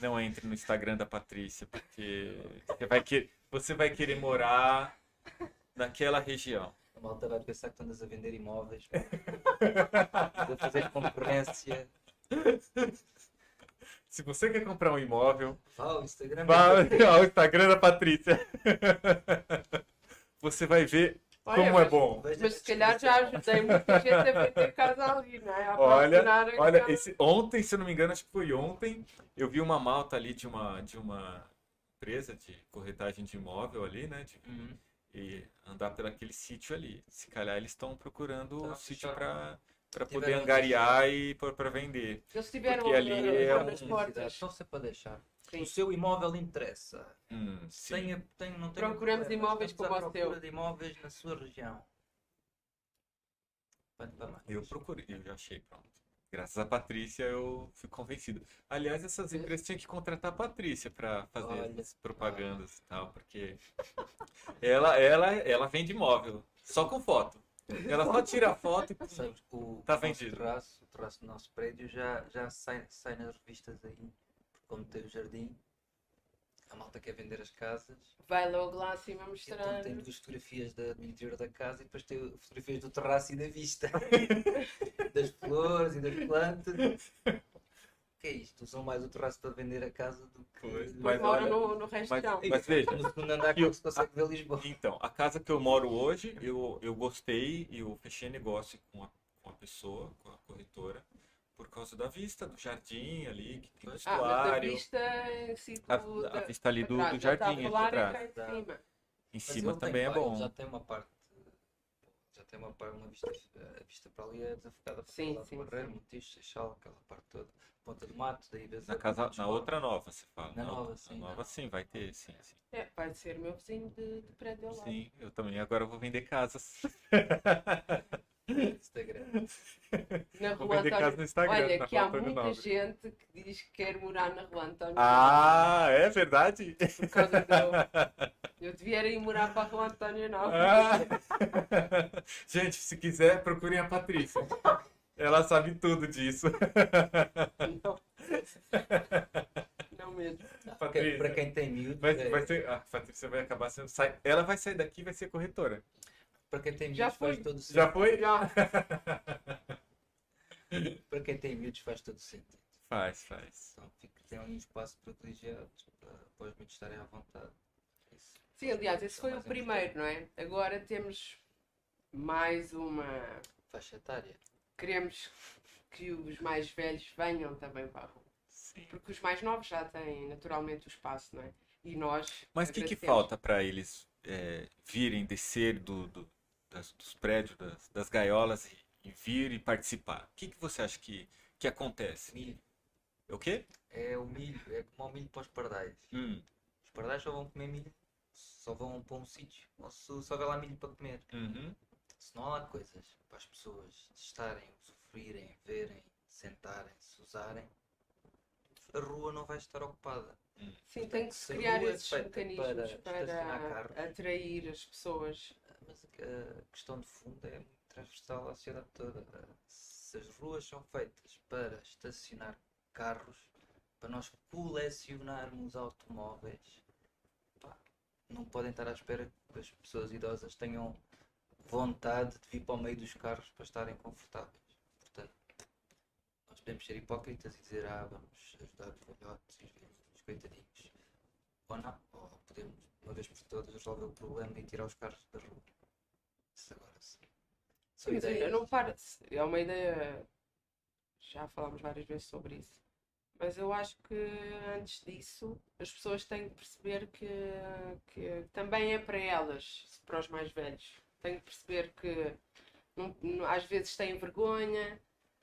Não entre no Instagram da Patrícia, porque você vai, que, você vai querer morar naquela região. A malta vai pensar que tu andas a vender imóveis. a <laughs> fazer concorrência. Se você quer comprar um imóvel, Vá ao Instagram. vá ao Instagram da Patrícia. <laughs> Você vai ver Olha, como é bom. Mas se calhar já ajudei muita gente a vender casa ali, não é? A Olha, Olha, esse, ontem, se eu não me engano, acho que foi ontem, eu vi uma malta ali de uma, de uma empresa de corretagem de imóvel ali, né? de- Uhum. e andar pelo aquele sítio ali. Se calhar eles estão procurando Tá, um sítio para para poder angariar e pôr para vender. Eles tiveram Porque ali é um- portas. Estão sempre a deixar. Sim. O seu imóvel interessa. Hum, sim. Tenha, tenha, não tenha Procuramos problema, imóveis como o procura seu. de imóveis na sua região. Eu procurei, eu já achei, pronto. Graças a Patrícia eu fui convencido. Aliás, essas empresas tinham que contratar a Patrícia para fazer Olha. as propagandas e tal, porque <laughs> ela, ela, ela vende imóvel, só com foto. Ela só tira a foto e <laughs> Sabes, o, Tá o nosso vendido. terraço, o terraço do nosso prédio já, já sai, sai nas revistas aí, como tem o jardim, a malta quer vender as casas, Vai logo lá acima então mostrar. tem duas fotografias da, do interior da casa e depois tem fotografias do terraço e da vista, <laughs> das flores e das plantas. O que é isto? Usam mais o terraço para vender a casa do que Pois, Mas mas mora olha, no, no resto mas- chão. mas veja, no segundo andar E o- como se consegue ver Lisboa. Então, a casa que eu moro hoje, eu, eu gostei e eu fechei negócio com a, com a pessoa, com a corretora, por causa da vista, do jardim ali, que tem o. Ah, estuário, vista si a, a vista ali do, do jardim, ali falar atrás. em cima. Em cima também é bom. Já tem uma parte. Já tem uma uma, vista, a vista para ali é desafogada para Sim, sim, Barreiro, sim. Montijo, Seixal, aquela parte toda, Ponta do Mato, daí vês Na casa, na outra nova, você fala. Na Não, nova, sim, Na na nova sim, vai ter, sim, sim. É, vai ser meu vizinho de, de prédio lado. Sim, eu também agora vou vender casas. <laughs> Instagram. Na Vou rua vender casa no Instagram. Olha, na que rua há Antônio muita Nobre. gente que diz que quer morar na rua António Ah, é verdade? Nobre por causa do. <laughs> Eu devia ir morar para a rua António Nobre. Ah. <laughs> Gente, se quiser, procurem a Patrícia. Ela sabe tudo disso. Não. Não mesmo. Para Patrícia. para quem tem miúdos, Vai, é- vai ser, a Patrícia vai acabar sendo. ela vai sair daqui e vai ser corretora. Para quem tem Já miúdos faz todo sentido. Já foi? Já. <laughs> Para quem tem miúdos faz todo sentido. Faz, faz. Então fica, tem um espaço privilegiado para, para os miúdos estarem à vontade. Isso. Sim, aliás, esse foi o primeiro, não é? Agora temos mais uma. Faixa etária. Queremos que os mais velhos venham também para a rua. Sim. Porque os mais novos já têm naturalmente o espaço, não é? E nós. Mas o que, que falta para eles é, virem, descer do, do- das- dos prédios, das, das gaiolas e, e vir e participar? O que, que você acha que, que acontece? Milho. O quê? É o milho, é como o milho para os pardais. Hum, Os pardais só vão comer milho, só vão para um sítio, se só houver lá milho para comer. uhum. Se não há lá coisas para as pessoas estarem, usufruírem, verem, sentarem-se, usarem, a rua não vai estar ocupada. Sim, tem que se Se a criar é esses mecanismos para para atrair as pessoas. Mas a questão de fundo é muito transversal à sociedade toda. Se as ruas são feitas para estacionar carros, para nós colecionarmos automóveis, pá, não podem estar à espera que as pessoas idosas tenham vontade de vir para o meio dos carros para estarem confortáveis. Portanto, nós podemos ser hipócritas e dizer, ah, vamos ajudar os velhotes e os coitadinhos. Ou não, ou podemos, uma vez por todas, resolver o problema e tirar os carros da rua. Sim. Eu não para. É uma ideia. Já falámos várias vezes sobre isso. Mas eu acho que antes disso as pessoas têm que perceber que, que também é para elas, para os mais velhos. Têm que perceber que não- não- às vezes têm vergonha.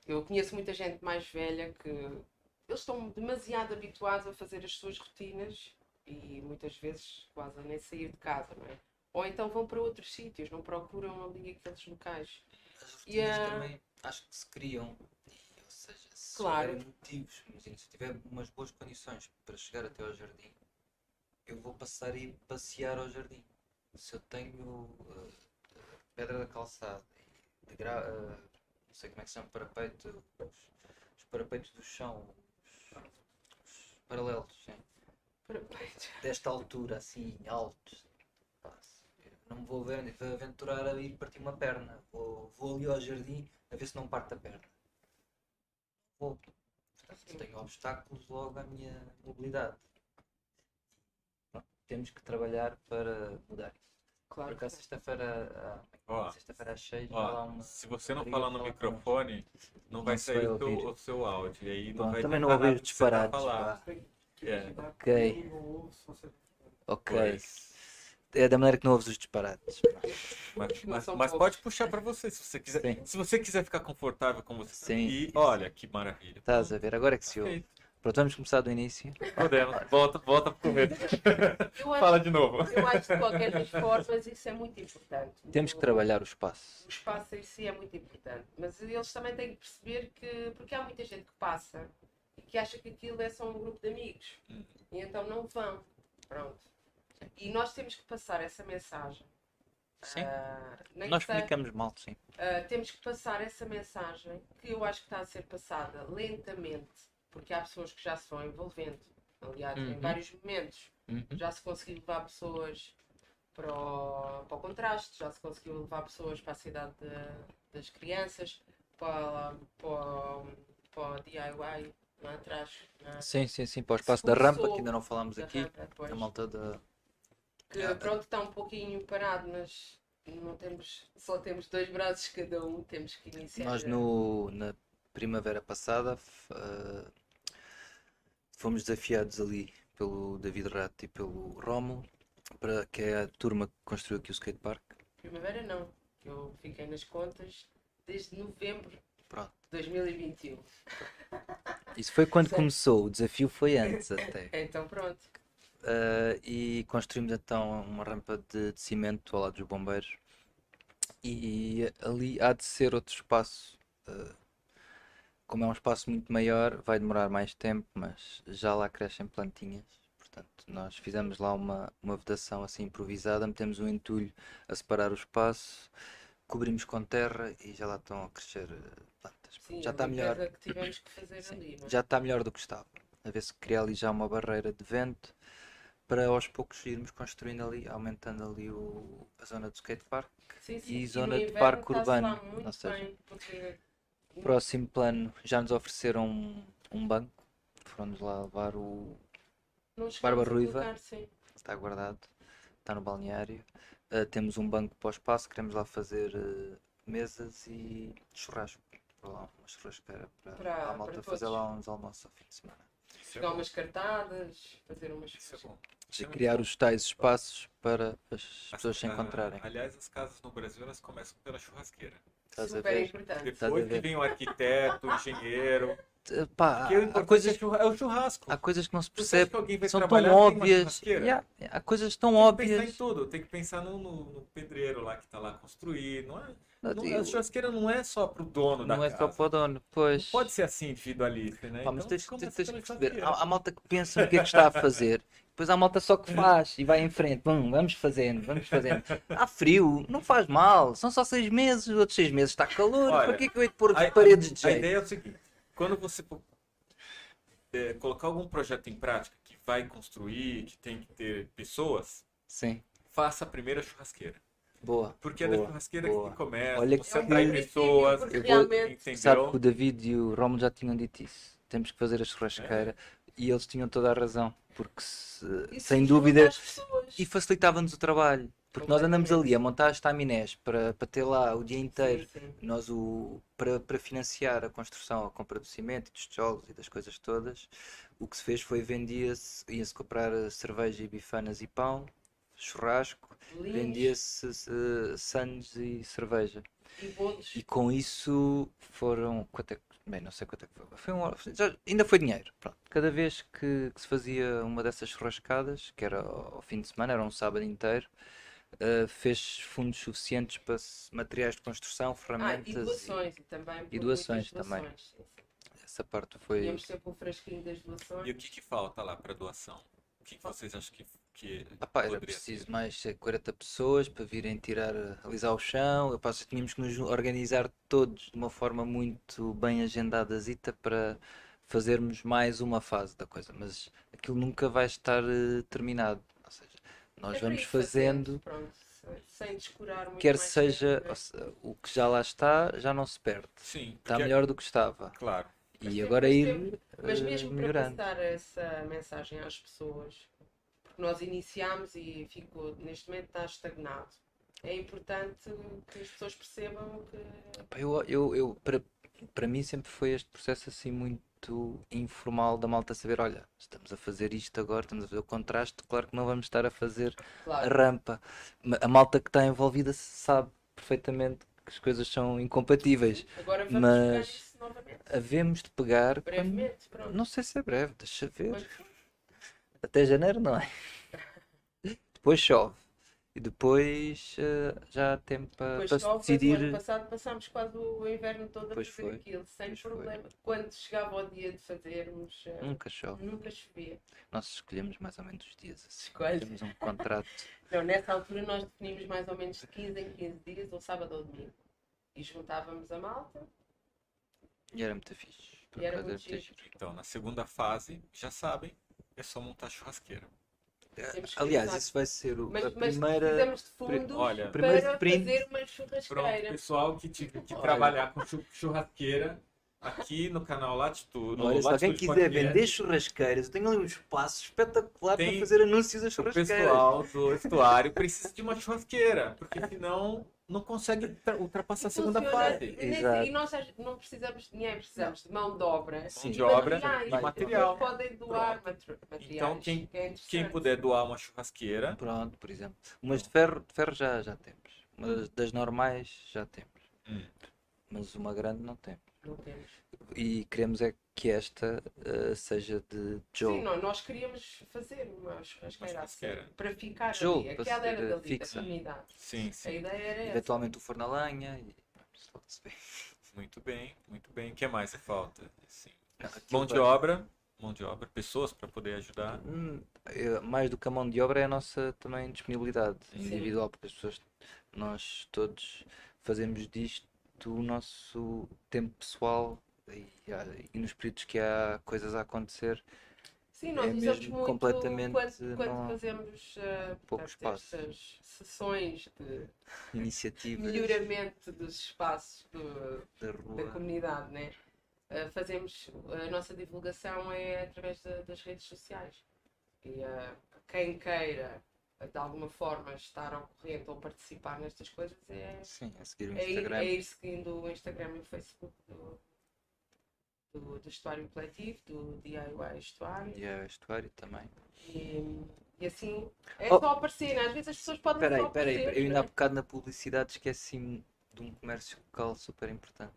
Eu conheço muita gente mais velha que eles estão demasiado habituados a fazer as suas rotinas e muitas vezes quase a nem sair de casa, não é? Ou então vão para outros sítios, não procuram ali aqueles locais. As rotinas E a- também acho que se criam, e, ou seja, se Claro. houverem motivos, imagina, se tiver umas boas condições para chegar até ao jardim, eu vou passar ir passear ao jardim. Se eu tenho eh, pedra da calçada, e de gra- eh, não sei como é que se chama, parapeito, os, os parapeitos do chão, os, os paralelos, sim. desta altura assim, altos, não me vou aven- aventurar a ir partir uma perna. Vou, vou ali ao jardim a ver se não parte a perna. Vou. Portanto, tenho obstáculos logo à minha mobilidade. Pronto, temos que trabalhar para mudar isso. Claro. acaso, sexta-feira, à- sexta-feira às seis, uma. se você não falar no microfone, não vai Não se sair vai o, seu, ouvir. o seu áudio. E aí não Bom, vai também não adiantar ouvi nada os você tá vá. É. Ok. Ok. Pois. É da maneira que não ouves os disparates. Mas, mas- mas pode puxar pra você se você quiser. Sim. Se você quiser ficar confortável com você. Sim. E olha que maravilha. Estás a ver? Agora é que se ouve. Pronto, vamos começar do início. Podemos. Volta, volta pro começo. Fala de novo. eu acho que de qualquer das formas isso é muito importante. Temos que trabalhar o espaço. O espaço em si é muito importante. Mas eles também têm que perceber que. Porque há muita gente que passa e que acha que aquilo é só um grupo de amigos. Hum. E então não vão. Pronto. E nós temos que passar essa mensagem. Sim. Nem Nós comunicamos mal, sim. Uh, temos que passar essa mensagem que eu acho que está a ser passada lentamente, porque há pessoas que já se vão envolvendo. Aliás, em Uhum. vários momentos Uhum. já se conseguiu levar pessoas para o, para o contraste, já se conseguiu levar pessoas para a cidade de- das crianças, para, para, o- para o DIY lá atrás. na- Sim, sim, sim. Para o espaço da rampa, que ainda não falámos aqui. rampa. A malta da. Que pronto está um pouquinho parado, mas não temos, só temos dois braços cada um, temos que iniciar. Nós no, na primavera passada ah, fomos desafiados ali pelo David Rato e pelo Romo, para, que é a turma que construiu aqui o skatepark. Primavera não. eu fiquei nas contas desde novembro Pronto. de 2021. Isso foi quando Sim. começou, o desafio foi antes até. Então pronto. Uh, e construímos então uma rampa de, de cimento ao lado dos bombeiros. E ali há de ser outro espaço. uh, como é um espaço muito maior, vai demorar mais tempo, mas já lá crescem plantinhas. Portanto, nós fizemos lá uma, uma vedação assim improvisada, metemos um entulho a separar o espaço, cobrimos com terra e já lá estão a crescer uh, plantas. Sim, já a está melhor. que que Sim, ali. é? já está melhor do que estava. A ver se cria ali já uma barreira de vento para aos poucos irmos construindo ali, aumentando ali o, a zona do skatepark. Sim, sim. e zona de parque urbano, ou seja, bem, porque Próximo plano, já nos ofereceram um, um banco. Foram-nos lá levar o. Barba Ruiva. colocar. Está guardado, está no balneário. Uh, temos um banco para o espaço, queremos lá fazer uh, mesas e churrasco. Para lá, uma churrasqueira para, Para- a malta para fazer lá uns almoços ao fim de semana. É bom. umas cartadas, fazer umas Isso é bom. É muito criar os tais espaços para as As- pessoas se ah, encontrarem. Aliás, as casas no Brasil elas começam pela churrasqueira. Estás a super ver? importante. Estás a Depois que vem o arquiteto, o engenheiro. Uh, pá, o há, coisas, é é o churrasco. há coisas que não se percebe, são tão óbvias. Yeah, há coisas tão Tem que pensar em óbvias. tudo, tem que pensar no, no- no pedreiro lá que está lá construir. Não é, não, Eu- a churrasqueira não é só pro dono da Não é casa. só para o dono, pois. Não pode ser assim individualista, né? Pá, mas Então, tens, tens, tens que perceber. Há, há malta que pensa no que é que está a fazer, <laughs> depois há malta só que faz e vai em frente. Vamos, vamos fazendo, vamos fazendo. Há frio, não faz mal, são só seis meses, os outros seis meses está calor. Olha, para que é que eu hei de pôr A- paredes de A jeito? ideia é o seguinte: quando você é, colocar algum projeto em prática que vai construir, que tem que ter pessoas, Sim, faça a primeira churrasqueira. boa. Porque é da boa, churrasqueira boa. que começa, Olha você que- atrai É pessoas, Eu vou- realmente- Sabe que o David e o Romulo já tinham dito isso. Temos que fazer a churrasqueira. E eles tinham toda a razão. Porque se- sem dúvida. E facilitava-nos o trabalho. Porque nós andamos ali a montar as taminés para, para ter lá o dia inteiro. Sim, sim. Nós, o, para, para financiar a construção, a compra do cimento, dos tijolos e das coisas todas, o que se fez foi vendia-se, ia-se comprar eh, cerveja e bifanas e pão, churrasco, vendia-se uh, sandes e cerveja. e. E com isso foram. Quanto é que, bem, não sei quanto é que foi. foi um, já- ainda foi dinheiro. Pronto. Cada vez que, que se fazia uma dessas churrascadas, que era ao, ao fim de semana, era um sábado inteiro, uh, fez fundos suficientes para se- materiais de construção, Ah, ferramentas. e doações e também. e doações também. doações, sim, sim. essa parte foi. Sempre um frasquinho das doações. E o que, que falta lá para doação? O que, que vocês acham que, que era preciso ter? mais eh, 40 pessoas para virem tirar, eh, alisar o chão. Eu passo, tínhamos que nos organizar todos de uma forma muito bem agendadazita para fazermos mais uma fase da coisa. Mas aquilo nunca vai estar eh, terminado. Ou seja, nós É para vamos fazendo, pronto, se- sem descurar muito quer mais seja, tempo, se- o que já lá está, já não se perde. Sim, Está porque- melhor do que estava. Claro. Mas E tem- agora mas ir Mas eh, mesmo para melhorando. passar essa mensagem às pessoas, porque nós iniciámos e ficou, neste momento está estagnado. É importante que as pessoas percebam que Eu, eu, eu, para, para mim sempre foi este processo assim muito informal da malta saber, olha, estamos a fazer isto agora, estamos a fazer o contraste, claro que não vamos estar a fazer a claro, rampa. Ma- A malta que está envolvida sabe perfeitamente que as coisas são incompatíveis. agora vamos mas-. Havemos de pegar quando- Brevemente, pronto. Não sei se é breve, deixa ver. Até janeiro não é. <laughs> Depois chove. E depois eh, já há tempo para, depois para se foi decidir. ano passado passámos quase o inverno todo a Pois fazer foi. aquilo, sem Pois foi. problema. Quando chegava o dia de fazermos, eh, Nunca chove. nunca chovia. Nós escolhemos mais ou menos os dias assim. Escolhe. Temos um contrato. <laughs> Não, nessa altura nós definimos mais ou menos de 15 em 15 dias, ou sábado ou domingo. E juntávamos a malta. E era muito fixe. E era muito giro. Então, na segunda fase, já sabem, é só montar churrasqueira. Que Aliás, isso vai ser o, Mas, a mas primeira. fizemos de fundo olha, primeiro para sprint. fazer uma Pronto, churrasqueira. pessoal que tiver que Olha. trabalhar com chu- churrasqueira aqui no canal Latitude. no Olha, se alguém quiser vender churrasqueiras, eu tenho ali um espaço espetacular para fazer anúncios O churrasqueiras. pessoal do estuário precisa de uma churrasqueira, porque senão não consegue tra- ultrapassar a segunda Funciona fase. nesse- Exato. E nós não precisamos de dinheiro, precisamos de mão de obra. Sim. De obra e As material. podem doar matri- materiais. Então, quem- que é Quem puder doar uma churrasqueira, Pronto, por exemplo. Umas de ferro, de ferro já, já temos. Uma das- das normais já temos, Hum. mas uma grande não temos. Não temos. E queremos é que esta eh, seja de Joe. Sim, nós, nós queríamos fazer uma churrasqueira assim, para ficar Jogo, ali. para Aquela era dali, fixa. da comunidade. Sim, A sim. ideia era essa. Eventualmente o forno a lenha e. Muito bem, muito bem. O que mais falta? Sim. Aquilo Mão de vai- obra, mão de obra, pessoas para poder ajudar. Hum, mais do que a mão de obra é a nossa também disponibilidade Sim. individual, porque as pessoas, nós todos fazemos disto o nosso tempo pessoal e, e nos períodos que há coisas a acontecer, Sim, nós é usamos mesmo muito completamente quando, quando fazemos eh, pouco portanto, estas sessões de <laughs> iniciativas. melhoramento dos espaços do- da da comunidade, né? Eh, fazemos a nossa divulgação é através da- das redes sociais. E eh, quem queira de alguma forma estar ao corrente ou participar nestas coisas é, Sim, a seguir o é, ir, Instagram. é ir seguindo o Instagram e o Facebook do, do, do Estuário Coletivo, do DIY Estuário E a estuário também. e, e assim é Oh. só aparecer, né? às vezes as pessoas podem Espera aí, só espera aí, aparecer, eu ainda há né? bocado na publicidade esqueci-me de um comércio local super importante.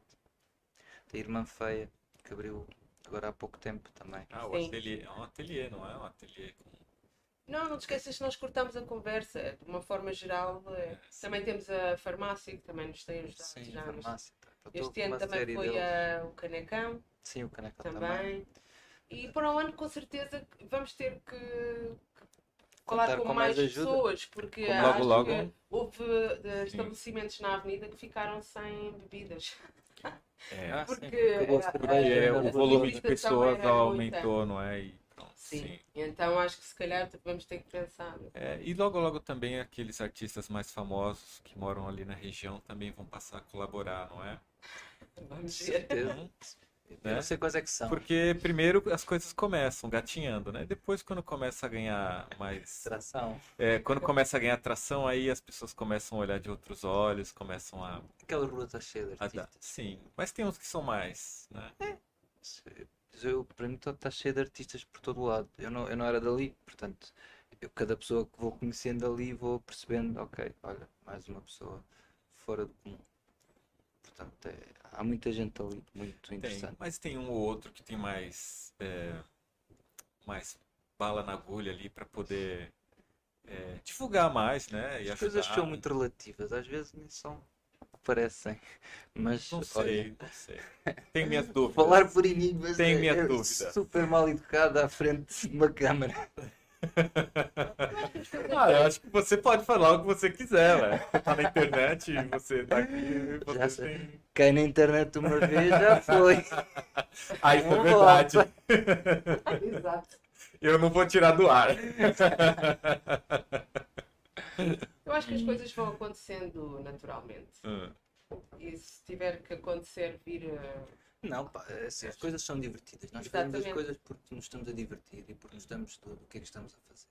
Da Irmã Feia, que abriu agora há pouco tempo também. Ah, o Sim. ateliê. É um ateliê, não é? Um ateliê com. Não, não te esqueças que nós cortamos a conversa. De uma forma geral, eh, sim. também temos a farmácia, que também nos tem ajudado Sim, já. nos- farmácia. tá. Estou Este ano também foi a- o Canecão, Sim, o Caneca também. também. E para o ano, com certeza, vamos ter que que falar com, com mais, mais pessoas, porque Como acho logo, que logo. houve eh, Sim. estabelecimentos na avenida que ficaram sem bebidas. É, Ah, sim, Porque a cerveja, é, o volume de pessoas aumentou, não é? E pronto, Sim. sim. Então acho que se calhar vamos ter que pensar. É, e logo, logo também aqueles artistas mais famosos que moram ali na região também vão passar a colaborar, não é? Vamos. Certeza. <laughs> Eu Né? não sei quais é que são. Porque primeiro as coisas começam gatinhando, né? Depois quando começa a ganhar mais. Tração. é, quando começa a ganhar atração, aí as pessoas começam a olhar de outros olhos, começam a, Aquela rua está cheia de dar. artistas. Sim, mas tem uns que são mais, né? Eu, para mim está cheio de artistas por todo lado. Eu não, eu não era dali, portanto, eu, cada pessoa que vou conhecendo ali vou percebendo, ok, olha, mais uma pessoa fora do comum. Portanto, é- há muita gente ali, muito Tem, interessante. mas tem um ou outro que tem mais, é, mais bala na agulha ali para poder é, divulgar mais, né? E As coisas são muito relativas, às vezes nem são parecem. Mas, Não olha, sei, não sei. Tenho minhas <laughs> dúvidas. falar por enigmas Tenho é, minha é dúvida. super mal educado à frente de uma câmara. <laughs> Ah, eu acho que você pode falar o que você quiser, velho. Você tá na internet, você tá aqui, <laughs> Já você sei. tem. Cai na internet uma vez, já foi. <laughs> Aí foi Não verdade. volta. <laughs> Exato. Eu não vou tirar do ar. Eu acho que as coisas vão acontecendo naturalmente. Hum, E se tiver que acontecer, vir a. Não, pá, é assim, as coisas são divertidas. Nós fazemos as Exatamente. coisas porque nos estamos a divertir e porque gostamos de tudo o que é que estamos a fazer.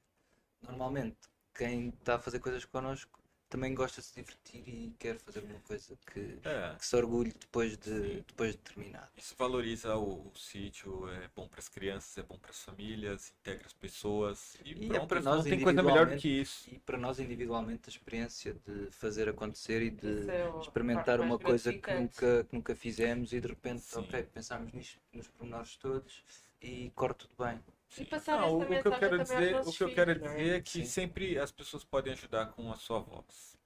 Normalmente, quem está a fazer coisas connosco também gosta de se divertir e quer fazer uma coisa que, É, que se orgulhe depois de, Sim. depois de terminar. isso valoriza o, o sítio, é bom para as crianças, é bom para as famílias, integra as pessoas. E, E é pronto, para não nós tem coisa melhor do individualmente. que isso. E para nós individualmente a experiência de fazer acontecer e de é experimentar uma coisa que nunca, que nunca fizemos e de repente, Sim. ok, pensámos nisto, nos pormenores todos e corre tudo bem. E passar Não, essa o, que eu quero dizer, o que eu quero filhos, não é? dizer é que Sim. sempre as pessoas podem ajudar com a sua voz.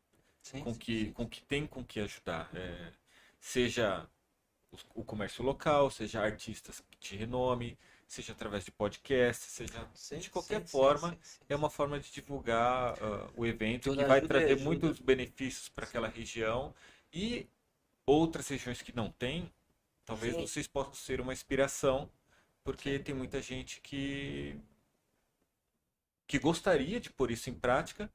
Sim, com sim, que, sim. com que tem com que ajudar. É, seja o, o comércio local, seja artistas de renome, seja através de podcast, seja Sim, de qualquer sim, sim, forma, sim, sim. é uma forma de divulgar ah, o evento Toda que vai trazer ajuda. muitos benefícios para aquela região e outras regiões que não têm, talvez Sim. vocês possam ser uma inspiração, porque tem muita gente que que gostaria de pôr isso em prática,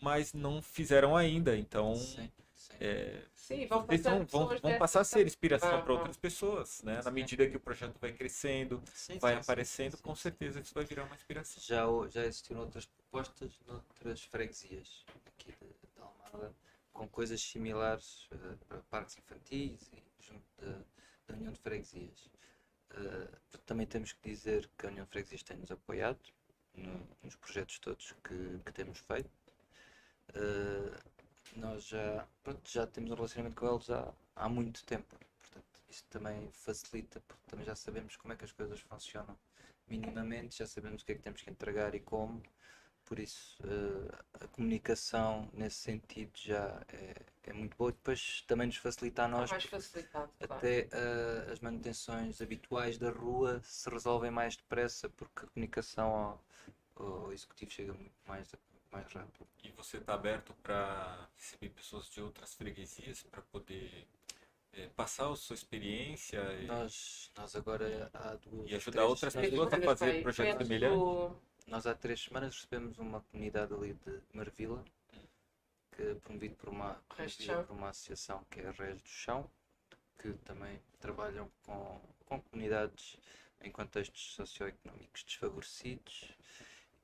mas não fizeram ainda. Então, Sim, sim. é, Sim, vão passar vão, vão, vão passar a ser inspiração para outras pessoas, né? Na Sim. medida que o projeto vai crescendo, Sim, vai sim, sim, aparecendo, sim, com sim. certeza isso vai virar uma inspiração. Já, já existiram outras propostas noutras freguesias aqui de, de Almada, com coisas similares eh, para parques infantis e junto da, da União de Freguesias. Eh, também temos que dizer que a União de Freguesias tem-nos apoiado no- nos projetos todos que, que temos feito. Eh, nós já, pronto, já temos um relacionamento com eles há, há muito tempo. Portanto, isso também facilita, porque também já sabemos como é que as coisas funcionam minimamente, já sabemos o que é que temos que entregar e como. Por isso, eh, a comunicação nesse sentido já é, é muito boa. Depois também nos facilita a nós, mais facilitado, claro. até eh, as manutenções habituais da rua se resolvem mais depressa, porque a comunicação ao, ao executivo chega muito mais, mais rápido. E você está aberto para receber pessoas de outras freguesias para poder eh, passar a sua experiência e, Nós, nós agora há duas, e ajudar três outras pessoas a fazer projetos antes semelhantes? do- Nós há três semanas recebemos uma comunidade ali de Marvila, que é promovido por uma, Reis do promovida Chão. por uma associação que é a Reis do Chão, que também trabalham com, com comunidades em contextos socioeconómicos desfavorecidos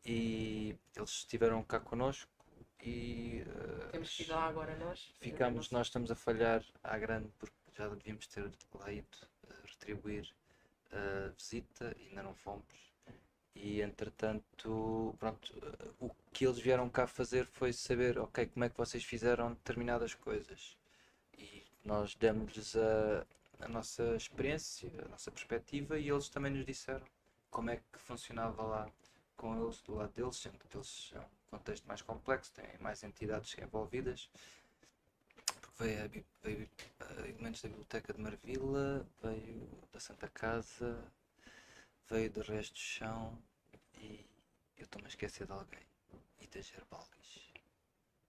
e eles estiveram cá connosco e eh, Temos que ir lá agora nós. ficámos, nós estamos a falhar à grande porque já devíamos ter lá ido eh, retribuir a visita e ainda não fomos. E entretanto, pronto, o que eles vieram cá fazer foi saber, ok, como é que vocês fizeram determinadas coisas. E nós demos-lhes a, a nossa experiência, a nossa perspectiva e eles também nos disseram como é que funcionava lá com eles, do lado deles, sendo que eles é um contexto mais complexo, têm mais entidades envolvidas. Veio, veio eh, elementos da Biblioteca de Marvila, veio da Santa Casa, veio do Resto do Chão e eu estou-me a esquecer de alguém. E da Gerbalis.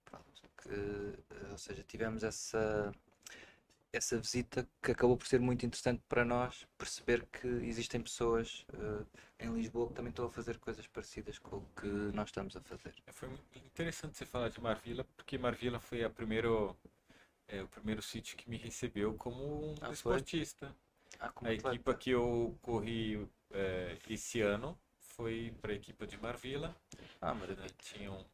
Pronto, que, eh, ou seja, tivemos essa, essa visita que acabou por ser muito interessante para nós perceber que existem pessoas eh, em Lisboa que também estão a fazer coisas parecidas com o que nós estamos a fazer. É, Foi muito interessante você falar de Marvila, porque Marvila foi a primeiro, é, o primeiro sítio que me recebeu como um Ah, foi? desportista. Ah, como A atleta. equipa que eu corri é, esse ano foi para a equipa de Marvila. Ah, né? maravilha. Tinha um-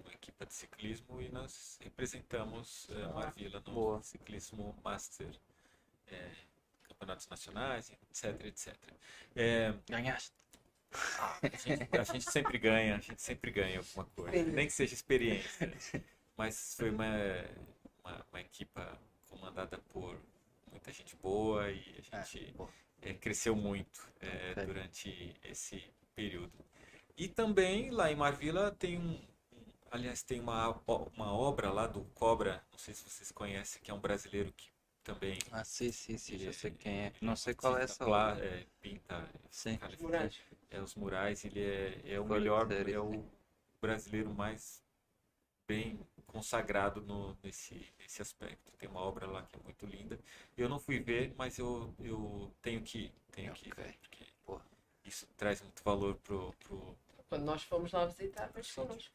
uma equipa de ciclismo e nós representamos é, Ah, Marvila no boa. ciclismo master, é, campeonatos nacionais, etc, etc. É, Ganhaste. a gente, a gente sempre ganha, a gente sempre ganha alguma coisa, nem que seja experiência. Mas foi uma, uma, uma equipa comandada por muita gente boa e a Ah, gente boa. Eh, cresceu muito eh, Ok. durante esse período. E também lá em Marvila tem um, aliás, tem uma, uma obra lá do Cobra, não sei se vocês conhecem, que é um brasileiro que também Ah, sim, sim, sim, já Ele- sei quem é. Não sei qual é essa plá- obra. é, pinta, Sim. cara, Os murais. é os murais, ele é, é o melhor, é o brasileiro mais bem consagrado no, nesse, nesse aspecto. Tem uma obra lá que é muito linda. Eu não fui ver, mas eu, eu tenho que ir, tenho que ir, Ok. porque Boa. isso traz muito valor pro, pro... Quando nós fomos lá visitar, vens connosco.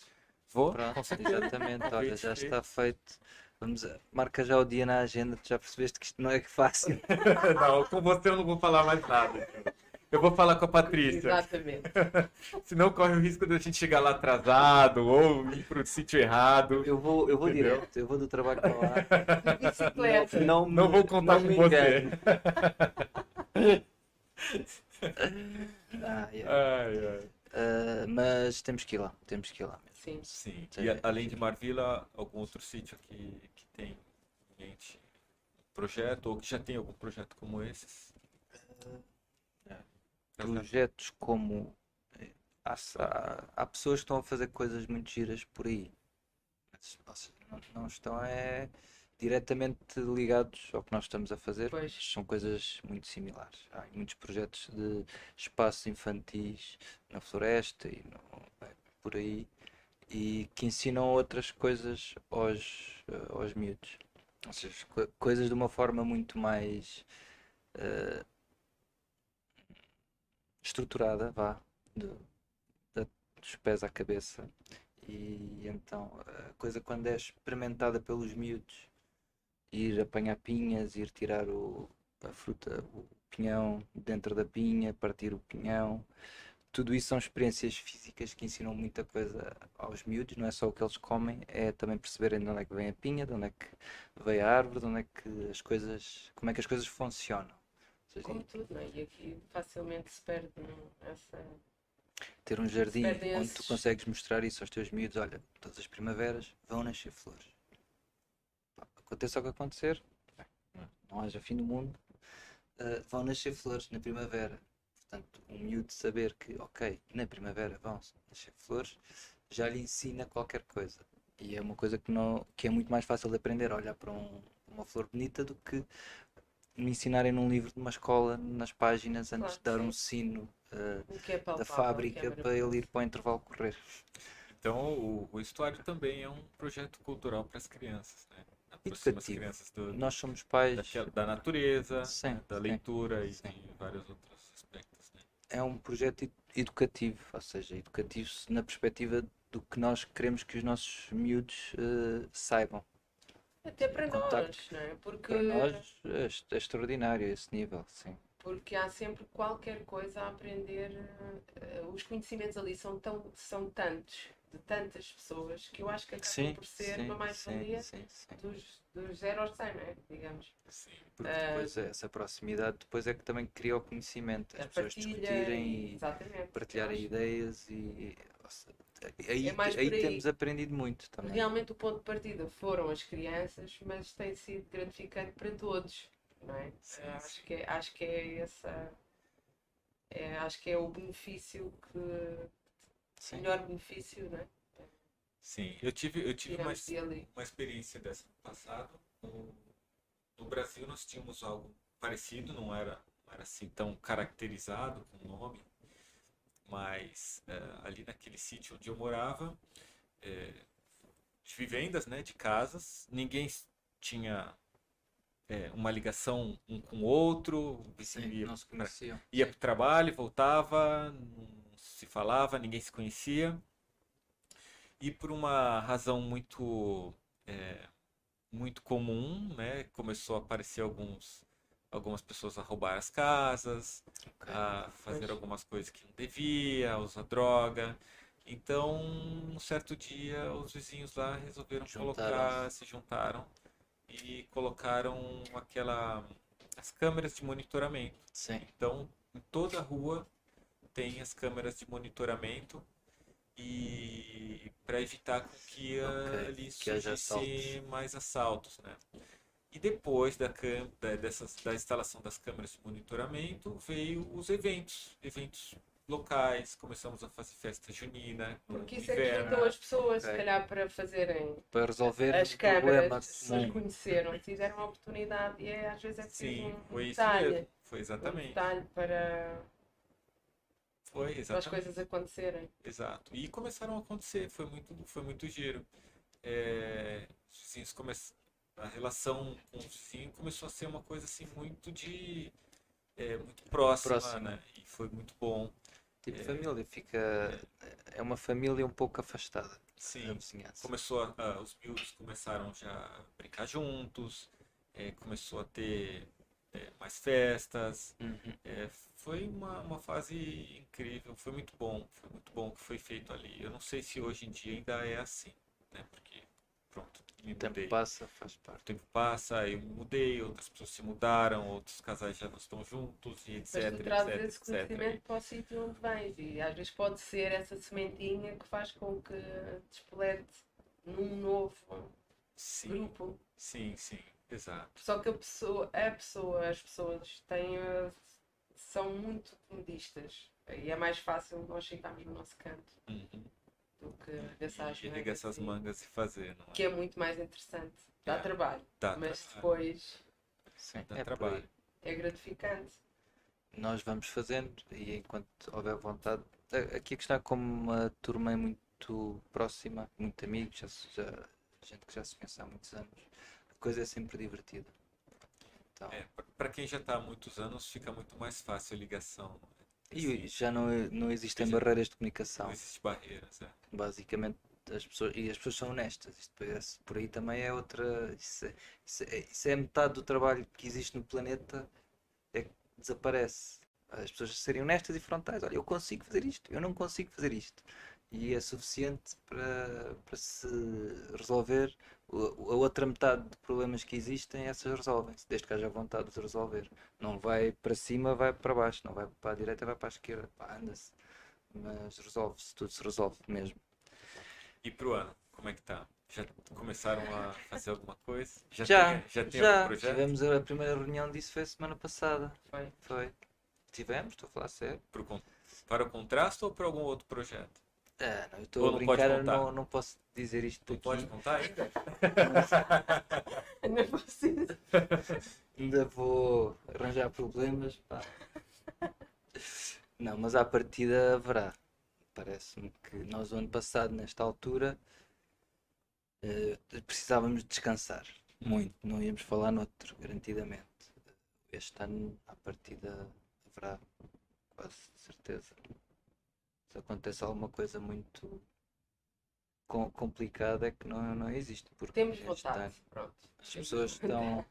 Vou, Pronto, exatamente, olha, já está feito. Vamos a... Marca já o dia na agenda, tu já percebeste que isto não é fácil. <laughs> não, com você eu não vou falar mais nada. <laughs> Eu vou falar com a Patrícia. Exatamente. <laughs> Senão corre o risco de a gente chegar lá atrasado ou ir pro sítio errado. Eu vou, eu vou Entendeu? direto, eu vou do trabalho para lá. <laughs> Bicicleta. Não, Não me- vou contar não com você. Ah, <laughs> yeah. Ai, ai. Ah, mas temos que ir lá, temos que ir lá mesmo. Sim. Sim. E a- além de Marvila, algum outro sítio que, que tem em mente um projeto ou que já tem algum projeto como esses? É. Projetos como. eh, Há, há, pessoas que estão a fazer coisas muito giras por aí. Mas, não, não estão é, diretamente ligados ao que nós estamos a fazer. Pois. mas São coisas muito similares. Há muitos projetos de espaços infantis na floresta e no- é, por aí e que ensinam outras coisas aos, eh, aos miúdos. Ou seja, co- coisas de uma forma muito mais eh, estruturada, vá, do- da- dos pés à cabeça. E então a coisa quando é experimentada pelos miúdos, ir apanhar pinhas, ir tirar o, a fruta, o pinhão dentro da pinha, partir o pinhão, tudo isso são experiências físicas que ensinam muita coisa aos miúdos, não é só o que eles comem, é também perceberem de onde é que vem a pinha, de onde é que veio a árvore, de onde é que as coisas, como é que as coisas funcionam. Seja, Como tudo, não é? E aqui facilmente se perde não, essa. ter um jardim onde tu consegues mostrar isso aos teus miúdos, olha, todas as primaveras vão nascer flores. aconteça o que acontecer, bem, não haja fim do mundo, uh, vão nascer flores na primavera. Portanto, um miúdo saber que, ok, na primavera vão nascer flores, já lhe ensina qualquer coisa. E é uma coisa que, não, que é muito mais fácil de aprender, olhar para um, uma flor bonita do que me ensinarem num livro de uma escola, nas páginas, antes Claro de dar um sino uh, é da palpável, o que é fábrica para ele ir para o intervalo correr. Então, o, o estuário também é um projeto cultural para as crianças, né? Aproxima Educativo. crianças do, Nós somos pais, daquela- da natureza, Sim, né, da sim, leitura e sim. de vários outros aspectos, né? é um projeto ed- educativo, ou seja, educativo na perspectiva do que nós queremos que os nossos miúdos uh, saibam. Até para nós, não é? Porque, Para nós é, é extraordinário esse nível, sim. porque há sempre qualquer coisa a aprender. eh, Os conhecimentos ali são, tão, são tantos, de tantas pessoas, que eu acho que acabam Sim, por ser sim, uma mais-valia dos, dos zero aos 100, não é? Digamos. Sim. Porque Ah, depois é- essa proximidade depois é que também cria o conhecimento, as pessoas partilha, discutirem e- e partilharem ideias e seja, aí, É mais aí aí. temos aprendido muito também. Realmente o ponto de partida foram as crianças, mas tem sido gratificante para todos, não é? Sim, sim. acho, que é acho que é essa. É, acho que é o benefício que. Sim. melhor benefício, não é? Sim, eu tive, eu tive uma, uma experiência dessa no passado. No, no Brasil nós tínhamos algo parecido, não era, não era assim tão caracterizado com o nome, mas eh, ali naquele sítio onde eu morava, eh, de vivendas, né, de casas, ninguém tinha eh, uma ligação um com o outro, o vizinho Sim, ia pra- para o trabalho, voltava, não se falava, ninguém se conhecia. E por uma razão muito, é, muito comum, né, começou a aparecer alguns, algumas pessoas a roubar as casas, a fazer algumas coisas que não devia, a usar droga. Então, um certo dia, os vizinhos lá resolveram colocar, Juntaram-se. se juntaram e colocaram aquela, as câmeras de monitoramento. Sim. Então, em toda a rua tem as câmeras de monitoramento e para evitar que ah, Ok, ali surgisse mais assaltos, né? E depois da, da, dessas, da instalação das câmeras de monitoramento, veio os eventos, eventos locais, começamos a fazer festa junina, Porque isso é que inverno. pessoas, se Ok. calhar, para fazerem Para resolver as o problema câmaras, as pessoas comum. conheceram, tiveram a oportunidade e é, às vezes é preciso Sim, um foi isso detalhe, mesmo. Foi um exatamente. detalhe para, Foi para as exatamente. coisas acontecerem. Exato. E começaram a acontecer, foi muito, foi muito giro. É, os vizinhos come... A relação com os vizinhos começou a ser uma coisa assim muito de. é, muito próxima, Próxima. né? E foi muito bom. Tipo É. família, fica. É uma família um pouco afastada da Sim, vizinhança. começou a, a- os miúdos começaram já a brincar juntos, é, começou a ter é, mais festas. Uhum. É, foi uma, uma fase incrível, foi muito bom, foi muito bom o que foi feito ali. Eu não sei se hoje em dia ainda é assim, né? Porque, pronto, me O tempo mudei. passa, faz O parte. tempo passa, eu me mudei, outras pessoas se mudaram, outros casais já não estão juntos e etc, Mas tu trazes etc, esse etc. conhecimento para o sítio onde vens e às vezes pode ser essa sementinha que faz com que despolete num novo Sim, grupo. sim, sim, exato. Só que a pessoa, a pessoa, as pessoas têm, são muito comodistas e é mais fácil nós ficarmos no nosso canto Uhum. Do que arregaçar as E arregaçar as mangas e fazer, não é? Que é muito mais interessante. Dá É. trabalho, Dá mas trabalho, depois Sim, dá é trabalho. é gratificante. Nós vamos fazendo e enquanto houver vontade. a- Aqui a questão é como uma turma é muito próxima, muito amigos, já, já, gente que já se conhece há muitos anos, a coisa é sempre divertida. Então, É, para quem já está há muitos anos, fica muito mais fácil a ligação. não é? E já não, não existem Existe- barreiras de comunicação. Não existe barreiras, é. basicamente as pessoas e as pessoas são honestas. Isto parece- por aí também é outra isso é, isso é- isso é metade do trabalho que existe no planeta é que desaparece. As pessoas serem honestas e frontais. Olha eu consigo fazer isto eu não consigo fazer isto. E é suficiente para, para se resolver a outra metade de problemas que existem essas resolvem-se desde que haja vontade de resolver não vai para cima vai para baixo não vai para a direita vai para a esquerda anda-se mas resolve-se tudo se resolve mesmo E pro ano, como é que tá? Já começaram a fazer alguma coisa? Já, tem, já tem já. projeto? Tivemos a primeira reunião disso foi semana passada. Foi. Foi. Tivemos, estou a falar sério. Para o contraste ou para algum outro projeto? Ah, não, eu estou Ou a não brincar, não, não posso dizer isto Tu aqui. pode contar ainda? Não preciso. Ainda vou arranjar problemas. pá. Não, mas à partida haverá. Parece-me que nós, o ano passado, nesta altura, eh, precisávamos de descansar. Muito. Não íamos falar noutro, garantidamente. Este ano, à partida, haverá. Quase certeza. Se acontece alguma coisa muito com- complicada, é que não, não existe. Porque Temos este vontade. ano Pronto. as pessoas estão.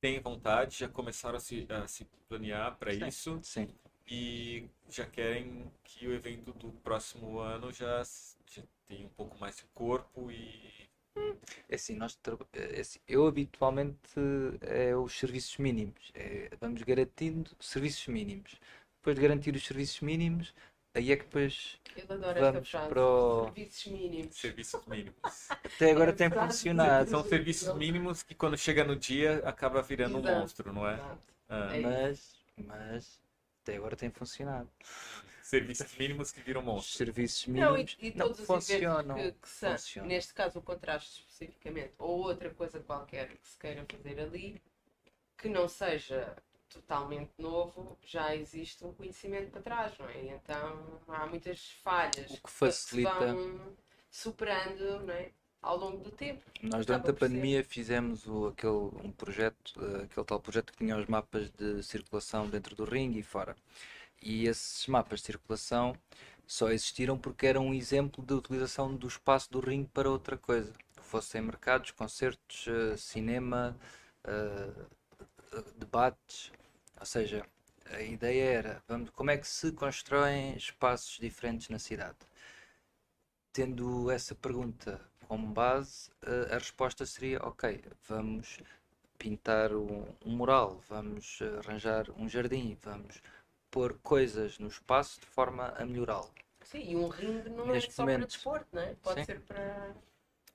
Tem vontade, já começaram a se, a se planear para isso Sim. e já querem que o evento do próximo ano já, já tenha um pouco mais de corpo e É assim, nós tra- é assim, eu habitualmente é os serviços mínimos. É, vamos garantindo serviços mínimos. Depois de garantir os serviços mínimos, aí é que depois Eu adoro Vamos esta frase. para o- Serviços mínimos. serviços mínimos. até agora É tem funcionado. São serviços mínimos que quando chega no dia acaba virando um Exato. monstro, não é? Exato. Ah, É Mas, mas até agora tem funcionado. serviços mínimos que viram Os monstro. serviços Não, e, mínimos e não, todos os funcionam. que, que são, funcionam. neste caso o contraste especificamente, ou outra coisa qualquer que se queira fazer ali, que não seja totalmente novo, já existe um conhecimento para trás, não é? Então há muitas falhas O que se facilita- vão superando não é? ao longo do tempo. Nós durante a ser. pandemia fizemos o, aquele, um projeto, eh, aquele tal projeto que tinha os mapas de circulação dentro do ringue e fora. E esses mapas de circulação só existiram porque eram um exemplo de utilização do espaço do ringue para outra coisa. Fossem mercados, concertos, eh, cinema, eh, debates. Ou seja, a ideia era vamos, como é que se constroem espaços diferentes na cidade. Tendo essa pergunta como base, a resposta seria: ok, vamos pintar um, um mural, vamos arranjar um jardim, vamos pôr coisas no espaço de forma a melhorá-lo. Sim, e um ringue não Neste é só para momento. desporto, não é? Pode Sim. ser para.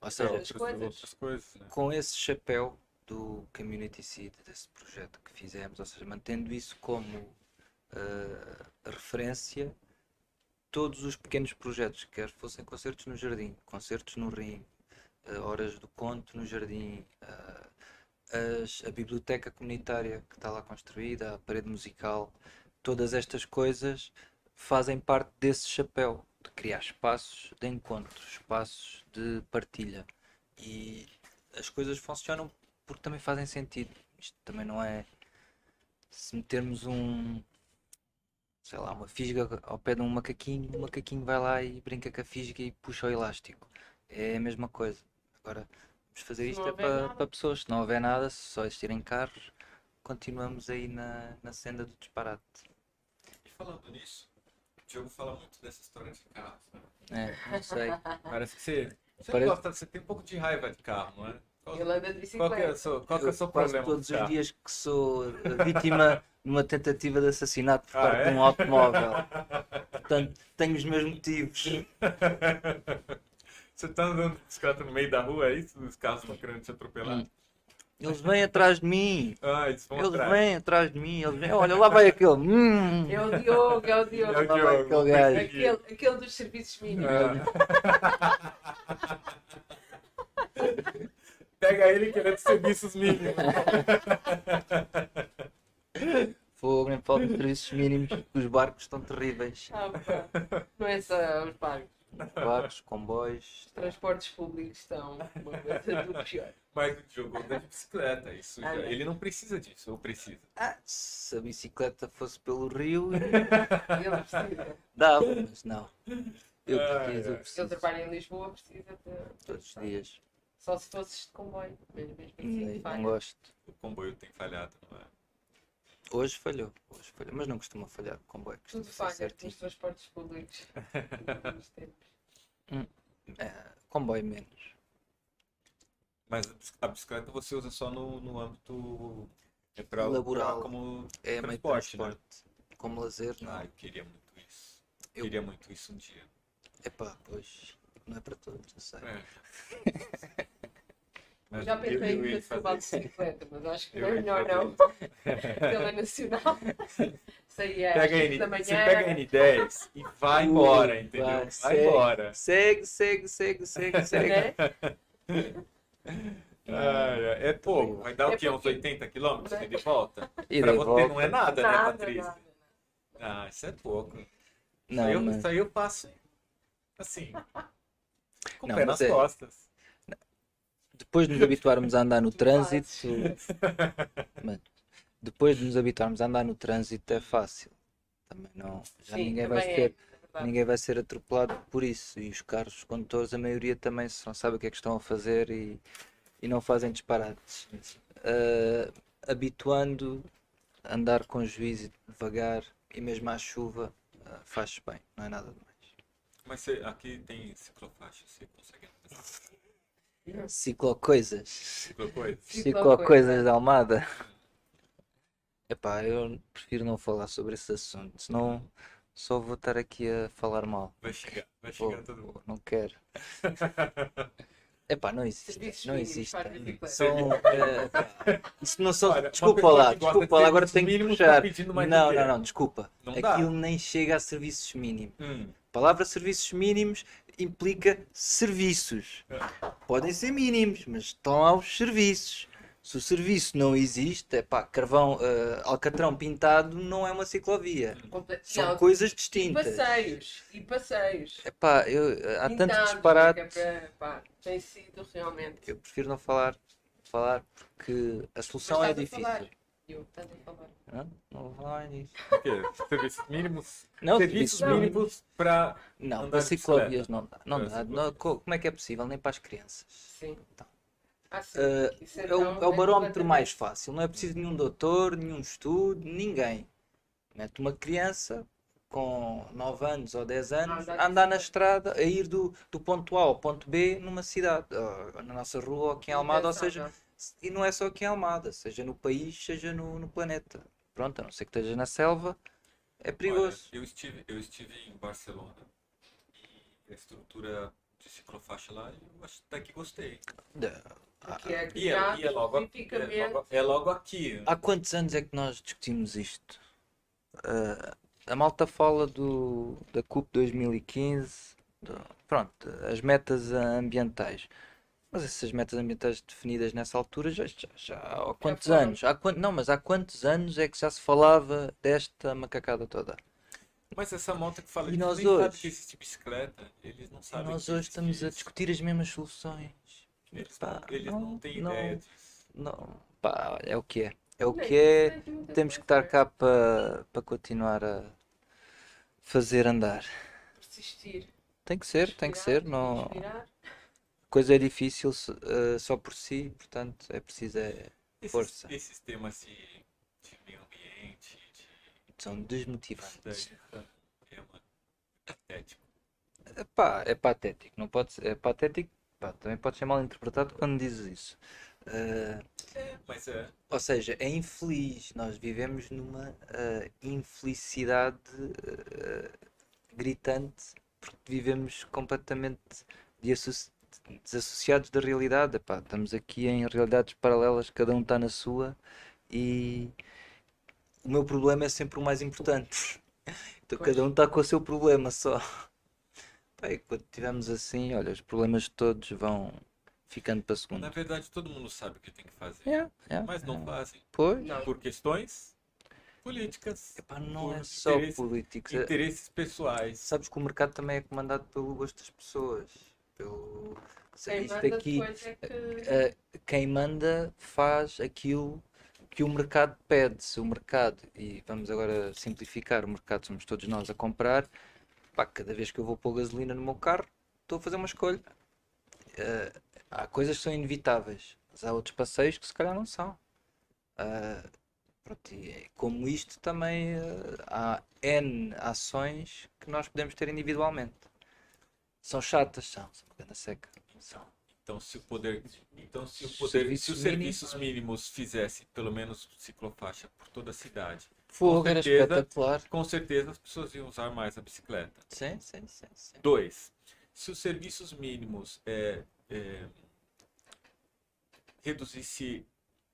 Ou Para seja, outras outras, coisas. outras coisas, né? com esse chapéu do Community Seed, desse projeto que fizemos, ou seja, mantendo isso como eh, referência, todos os pequenos projetos, quer fossem concertos no jardim, concertos no rim, eh, horas do conto no jardim, eh, as- a biblioteca comunitária que está lá construída, a parede musical, todas estas coisas fazem parte desse chapéu de criar espaços de encontro, espaços de partilha. E as coisas funcionam porque também fazem sentido. Isto também não é se metermos um sei lá, uma fisga ao pé de um macaquinho, o macaquinho vai lá e brinca com a fisga e puxa o elástico. É a mesma coisa. Agora, vamos fazer Se isto é para, para pessoas. Se não houver nada, se só existirem carros, continuamos aí na, na senda do disparate. E falando nisso, o Diogo fala muito dessa história de carros, né? É, não sei. Parece que você, você Parece- gosta, você tem um pouco de raiva de carro, não é? Ele anda de qual que é o bicicleta. seu, qual que é o Eu seu quase problema todos os dias que sou vítima <laughs> de uma tentativa de assassinato por Ah, parte é? de um automóvel. Portanto, tenho os meus motivos. <laughs> Você tá andando de bicicleta no meio da rua, é isso? Os carros estão querendo te atropelar? Hum. Eles vêm atrás de mim. Ah, eles vão Eles atrás. vêm atrás de mim. Eles vêm. Olha, lá vai aquele. Hum. É o Diogo, é o Diogo. É o vai Diogo, aquele gajo. Aquele, aquele dos serviços mínimos. Ah. <laughs> Pega ele querendo serviços mínimos. Fogo, nem falta de serviços mínimos. Os barcos estão terríveis. Ah, pá. Não é só os barcos. Barcos, comboios. Os transportes públicos estão uma coisa do pior. Mas o Diogo anda de bicicleta, isso já- Ah, é. ele não precisa disso, ou precisa. Ah, se a bicicleta fosse pelo rio, <laughs> Ele precisa. dava, mas não. Eu Ai, preciso, eu ai. Se preciso. ele trabalha em Lisboa, precisa de. Todos os dias. Só se fosses de comboio. Mesmo, mesmo assim, Não, falha. não gosto. O comboio tem falhado, não é? Hoje falhou, hoje falhou, mas não costuma falhar o comboio, Tudo falha nos transportes públicos. <laughs> Tempos. É, comboio menos. Mas a bici- a bicicleta você usa só no, no âmbito é pra, Laboral. pra- como É meio transporte, né? transporte. Como lazer, não. Ah, eu queria muito isso. Eu- Queria muito isso um dia. Epá, pois. não é para todos, eu sei. É. <laughs> Mas Já pensei eu- eu em fazer fazer isso. bicicleta, mas acho que Eu não é melhor não. Pela nacional. <laughs> Saía às Pega a 5 N, da manhã. você pega a N10 e vai embora, entendeu? Vai, segue, embora. Segue, segue, segue, segue, <laughs> segue. né? <laughs> Ah, é, é pouco. Vai dar o É quê? Uns porque- 80 quilômetros de volta? E pra você volta. não é nada, né, Nada, Patrícia? nada. Ah, isso é pouco. Isso, Não, aí eu, mas- isso aí eu faço assim. Com o Não, pé nas é- costas. Depois de nos habituarmos a andar no trânsito, Mano, depois de nos habituarmos a andar no trânsito é fácil. Também não, já Sim, ninguém vai também ser, é ninguém vai ser atropelado por isso. E os carros, os condutores, a maioria também só sabe o que é que estão a fazer e, e não fazem disparates. Ah, habituando a andar com juízo e devagar e mesmo à chuva ah, faz bem, não é nada demais. Mas aqui tem ciclofaixa, você consegue andar. Ciclocoisas. Ciclocoisa? Ciclocoisas da Almada. Epá, eu prefiro não falar sobre esse assunto, senão só vou estar aqui a falar mal. Vai chegar, vai chegar todo mundo. não quero. <laughs> Epá, não existe. Não existe. São, eh, isso não são. Olha, desculpa lá, desculpa lá, agora tenho que tá puxar. mais Não, não, não, desculpa. Não dá. Aquilo nem chega a serviços mínimos. Hum, palavra serviços mínimos implica serviços. Podem ser mínimos, mas estão lá os serviços. Se o serviço não existe, é pá, carvão, eh, alcatrão pintado não é uma ciclovia. Comple- São Não, coisas E distintas. passeios. E passeios. É pá, eu, há Pintados, disparates. que é para- pá, Tem sido realmente. Eu prefiro não falar, falar porque a solução é difícil. falar. Eu, estás a falar. Hã? Não vou falar nisso. o quê? Serviços mínimos? Não, serviços serviços mínimos para. Não, Andar para ciclovias não dá. Não dá. Não, co- como é que é possível? Nem para as crianças. Sim. Então. Ah, sim. Isso É o, é o mais fácil. Não é preciso nenhum doutor, nenhum estudo, ninguém. Mete uma criança com 9 anos ou 10 anos A andar na estrada, a ir do, do ponto A ao ponto B numa cidade, ou na nossa rua ou aqui em Almada, ou seja. E não é só aqui em Almada, seja no país, seja no, no planeta. Pronto, a não ser que esteja na selva, é perigoso. Olha, eu, estive, eu estive em Barcelona e a estrutura de ciclofaixa lá, eu acho até que gostei. Da- Porque é E é, e é logo, é, logo, é logo aqui. Há quantos anos é que nós discutimos isto? Ah, a malta fala do, da CUP 2015, do- pronto, as metas ambientais. Mas essas metas ambientais definidas nessa altura já, já, já há quantos anos? Há quant, não, mas há quantos anos é que já se falava desta macacada toda? Mas essa moto que fala E nós hoje? que existe bicicleta, eles não E sabem nós hoje estamos a isso. discutir as mesmas soluções. Eles, Pá, não, eles não, não- têm não- ideia disso. Não, pá, é o que é. É o que é. muita Temos que estar cá para para continuar a fazer andar. Persistir. Tem que ser, tem que ser. Não... respirar. Coisa é difícil eh, só por si, portanto é preciso é, Esses, Força. esses temas de, de meio ambiente, de, são desmotivantes. é patético. Epá, é patético, não pode ser, é patético, pá, também pode ser mal interpretado quando dizes isso. Eh, Mas é, ou seja, é infeliz. Nós vivemos numa eh, infelicidade eh, gritante porque vivemos completamente desasso- desassociados da realidade. Epá, estamos aqui em realidades paralelas, cada um está na sua e o meu problema é sempre o mais importante. Então Pois. cada um está com o seu problema só. Pá, e quando estivermos assim, olha, os problemas todos vão ficando para segundo. na verdade todo mundo sabe o que tem que fazer, Yeah, yeah, mas não yeah. fazem Pois. Por questões políticas, Epá, não é só políticos. é- interesses pessoais. Sabes que o mercado também é comandado pelo gosto das pessoas. Pelo... Quem Isto manda aqui, é que. eh, quem manda faz aquilo que o mercado pede. Se o mercado, e vamos agora simplificar, o mercado somos todos nós a comprar, pá, cada vez que eu vou pôr gasolina no meu carro, estou a fazer uma escolha. Eh, há coisas que são inevitáveis, mas há outros passeios que se calhar não são. Ah, pronto, e é como isto também eh, há N ações que nós podemos ter individualmente. São chatas, são, são uma grande seca. Então se o poder, então se o Serviços poder, se os serviços mínimos fizesse pelo menos ciclofaixa por toda a cidade, Fogo era certeza. espetacular. com certeza as pessoas iam usar mais a bicicleta. Sim, sim, sim, sim. Dois, se os serviços mínimos é, é, reduzisse,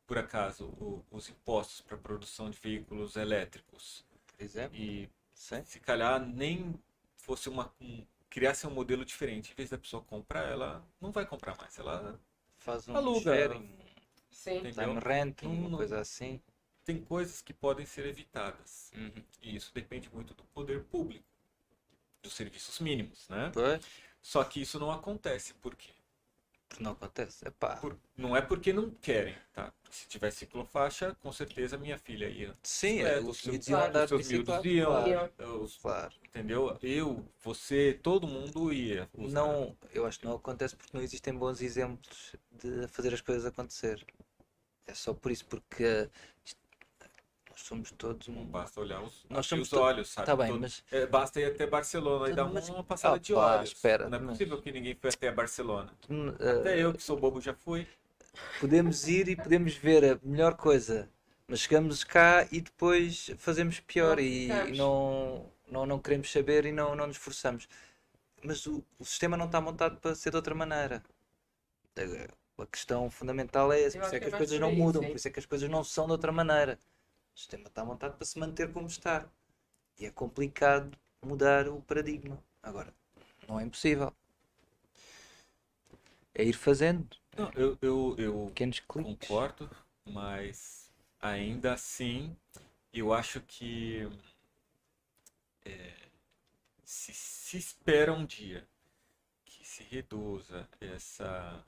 por acaso, o- os impostos para a produção de veículos elétricos Por exemplo, e sim. se calhar nem fosse uma um, criasse um modelo diferente, em vez da pessoa comprar, ela não vai comprar mais, ela Faz um Aluga. sharing, Sim. Time renting, uma não- coisa assim. tem coisas que podem ser evitadas. Uhum. E isso depende muito do poder público, dos serviços mínimos, né? Pois, Só que isso não acontece, por quê? Não acontece. Epá, Por- não é porque não querem, tá? Se tivesse ciclofaixa, com certeza minha filha ia. sim, É, os os miúdos iam claro, andar os de seus miúdos iam, claro, os- claro. entendeu? Eu, você, todo mundo ia. usar. Não, eu acho que não acontece porque não existem bons exemplos de fazer as coisas acontecer. É só por isso, porque isto- nós somos todos um. basta olhar os, Nós somos os to- olhos, sabe? Tá bem, Todo- mas é, basta ir até Barcelona e dar mas- uma passada de Opa, olhos. espera, não é mas- possível que ninguém foi até Barcelona. hum, Até eh, eu, que sou bobo, já fui. podemos ir e podemos ver a melhor coisa, mas chegamos cá e depois fazemos pior Não e, e não, não, não queremos saber e não, não nos esforçamos. Mas o, o sistema não está montado para ser de outra maneira. A, a questão fundamental é essa, por isso é que que é as mais coisas não mudam, por isso é que as coisas não são de outra maneira. O sistema está montado para se manter como está. E é complicado mudar o paradigma. Agora, não é impossível. É ir fazendo Não, eu, eu, eu pequenos cliques. concordo, mas ainda assim, eu acho que é, se, se espera um dia que se reduza essa,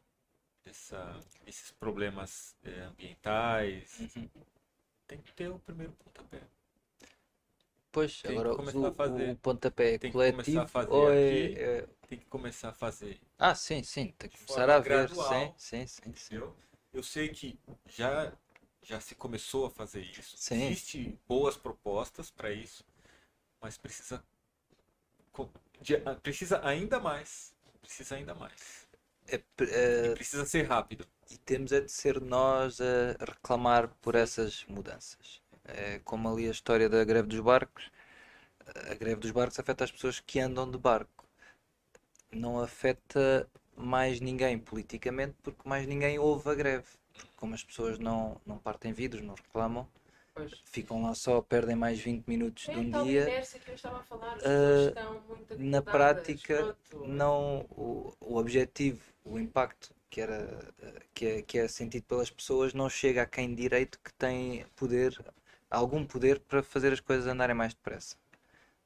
essa, esses problemas é, ambientais, Uhum. Tem que ter o primeiro pontapé. Pois, Tem que agora começar o, a fazer. o pontapé é Tem que coletivo ou é, aqui. é- Tem que começar a fazer. Ah, sim, sim, tem que começar a ver, gradual. sim, sim, sim, sim. Eu sei que já, já se começou a fazer isso. Sim. Existem boas propostas para isso, mas precisa, ah, precisa ainda mais. Precisa ainda mais. É, é, precisa ser rápido. E temos é de ser nós a reclamar por essas mudanças. É como ali a história da greve dos barcos. A greve dos barcos afeta as pessoas que andam de barco. Não afeta mais ninguém politicamente, porque mais ninguém ouve a greve. Porque como as pessoas não, não partem vidros, não reclamam, Pois. ficam lá só, perdem mais 20 minutos de É um tal dia. inércia que eu estava a falar, Ah, na prática, pronto. não o, o objetivo, o impacto que era que é, que é sentido pelas pessoas não chega a quem de direito que tem poder, algum poder para fazer as coisas andarem mais depressa.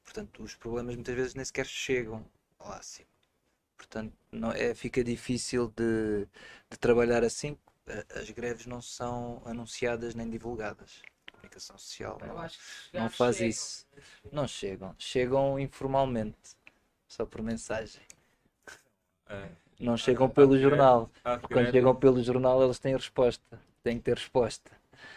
Portanto, os problemas muitas vezes nem sequer chegam lá acima. Portanto, não, é, fica difícil de, de trabalhar assim. As greves não são anunciadas nem divulgadas. A comunicação social não, não faz chegam, isso. não chegam. Chegam informalmente, só por mensagem. É, Não chegam as pelo greves- jornal. as Quando greves- chegam pelo jornal, eles têm resposta. Têm que ter resposta.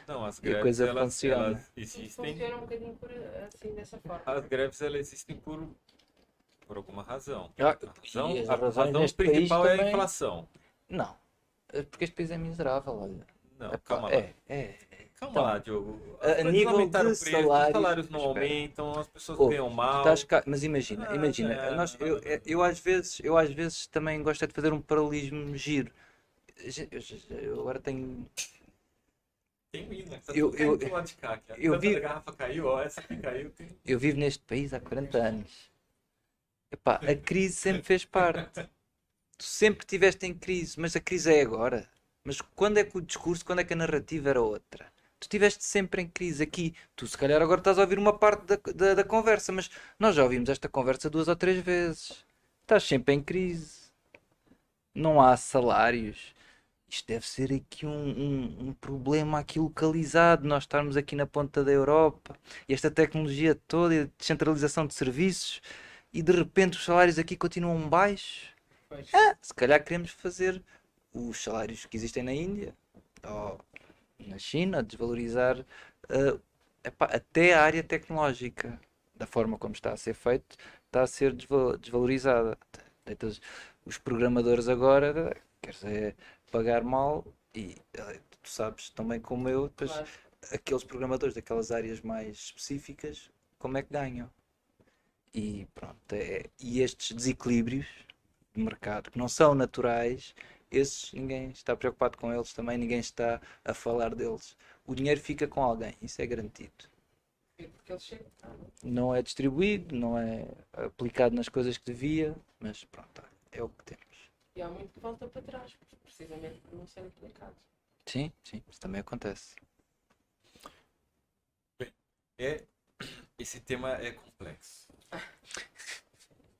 não, as e a greves coisa elas, funciona. elas existem. funciona um bocadinho por, assim, dessa forma. As greves elas existem por, por alguma razão. Ah, A razão, a razão principal é a também- inflação. Não. É Porque este país é miserável, olha. Não, Epá, calma lá. é, é. Calma Então, lá, Diogo. a nível de o preço, os salários- não Espera. aumentam, as pessoas Oh, ganham mal. estás cá, mas imagina, Ah, imagina, é. nós, eu, eu, às vezes, eu às vezes também gosto é de fazer um paralelismo giro. Eu, eu agora tenho. Tem mina, tá Eu- eu- eu Tanta vi- garrafa caiu, ó, essa que caiu tem... Eu vivo neste país há 40 anos. Epá, a crise sempre fez parte. Tu sempre estiveste em crise, mas a crise é agora. Mas quando é que o discurso, quando é que a narrativa era outra? Tu estiveste sempre em crise aqui. Tu, se calhar, agora estás a ouvir uma parte da, da, da conversa, mas nós já ouvimos esta conversa duas ou três vezes. Estás sempre em crise. Não há salários. Isto deve ser aqui um, um, um problema aqui localizado. Nós estarmos aqui na ponta da Europa e esta tecnologia toda e a descentralização de serviços e de repente os salários aqui continuam baixos. Pois. Se calhar queremos fazer os salários que existem na Índia ou na China, desvalorizar eh, epá, até a área tecnológica, da forma como está a ser feito, está a ser desva- desvalorizada. Deitas- os programadores agora, quer dizer, pagar mal e eh, tu sabes também como eu, depois Claro. aqueles programadores daquelas áreas mais específicas, como é que ganham? E pronto, é- e estes desequilíbrios de mercado, que não são naturais, esses ninguém está preocupado com eles também, ninguém está a falar deles. O dinheiro fica com alguém, isso é garantido. Ah, Não é distribuído, não é aplicado nas coisas que devia, mas pronto, é o que temos. E há muito que volta para trás, precisamente por não serem aplicados. Sim, sim, isso também acontece. É, esse tema é complexo. <laughs>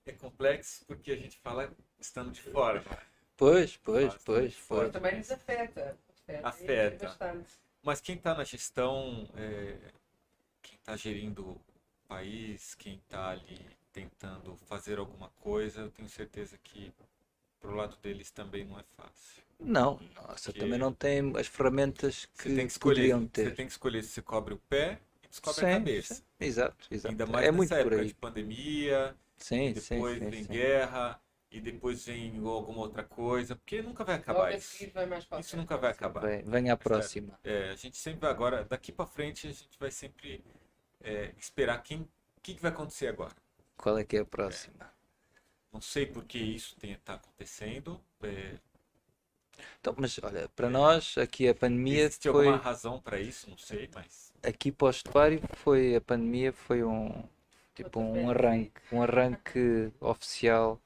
É complexo porque a gente fala estando de fora. Pois, pois, Bastante pois, pois. Também nos afeta. Afeta. Afeta. Bastante. Mas quem está na gestão, é, quem está gerindo o país, quem está ali tentando fazer alguma coisa, eu tenho certeza que pro lado deles também não é fácil. Não, nossa, Que- também não tem as ferramentas que, Você tem que escolher, poderiam você ter. tem que escolher se você cobre o pé e descobre Sim, a cabeça. sim, Exato, exato. Ainda mais é nessa muito por época aí. de pandemia, Sim, sim, depois sim, vem sim. guerra e depois vem alguma outra coisa, porque nunca vai acabar Logo a isso. vai mais a Isso nunca vai acabar. Vem, vem à próxima. É, a gente sempre vai agora, daqui para frente, a gente vai sempre é, esperar quem, o que, que vai acontecer agora. Qual é que é a próxima? Não sei por que isso está acontecendo. é, Então, mas olha, para nós aqui a pandemia existe foi alguma razão para isso? Não sei, mas aqui para o estuário foi a pandemia foi um tipo um arranque, um arranque oficial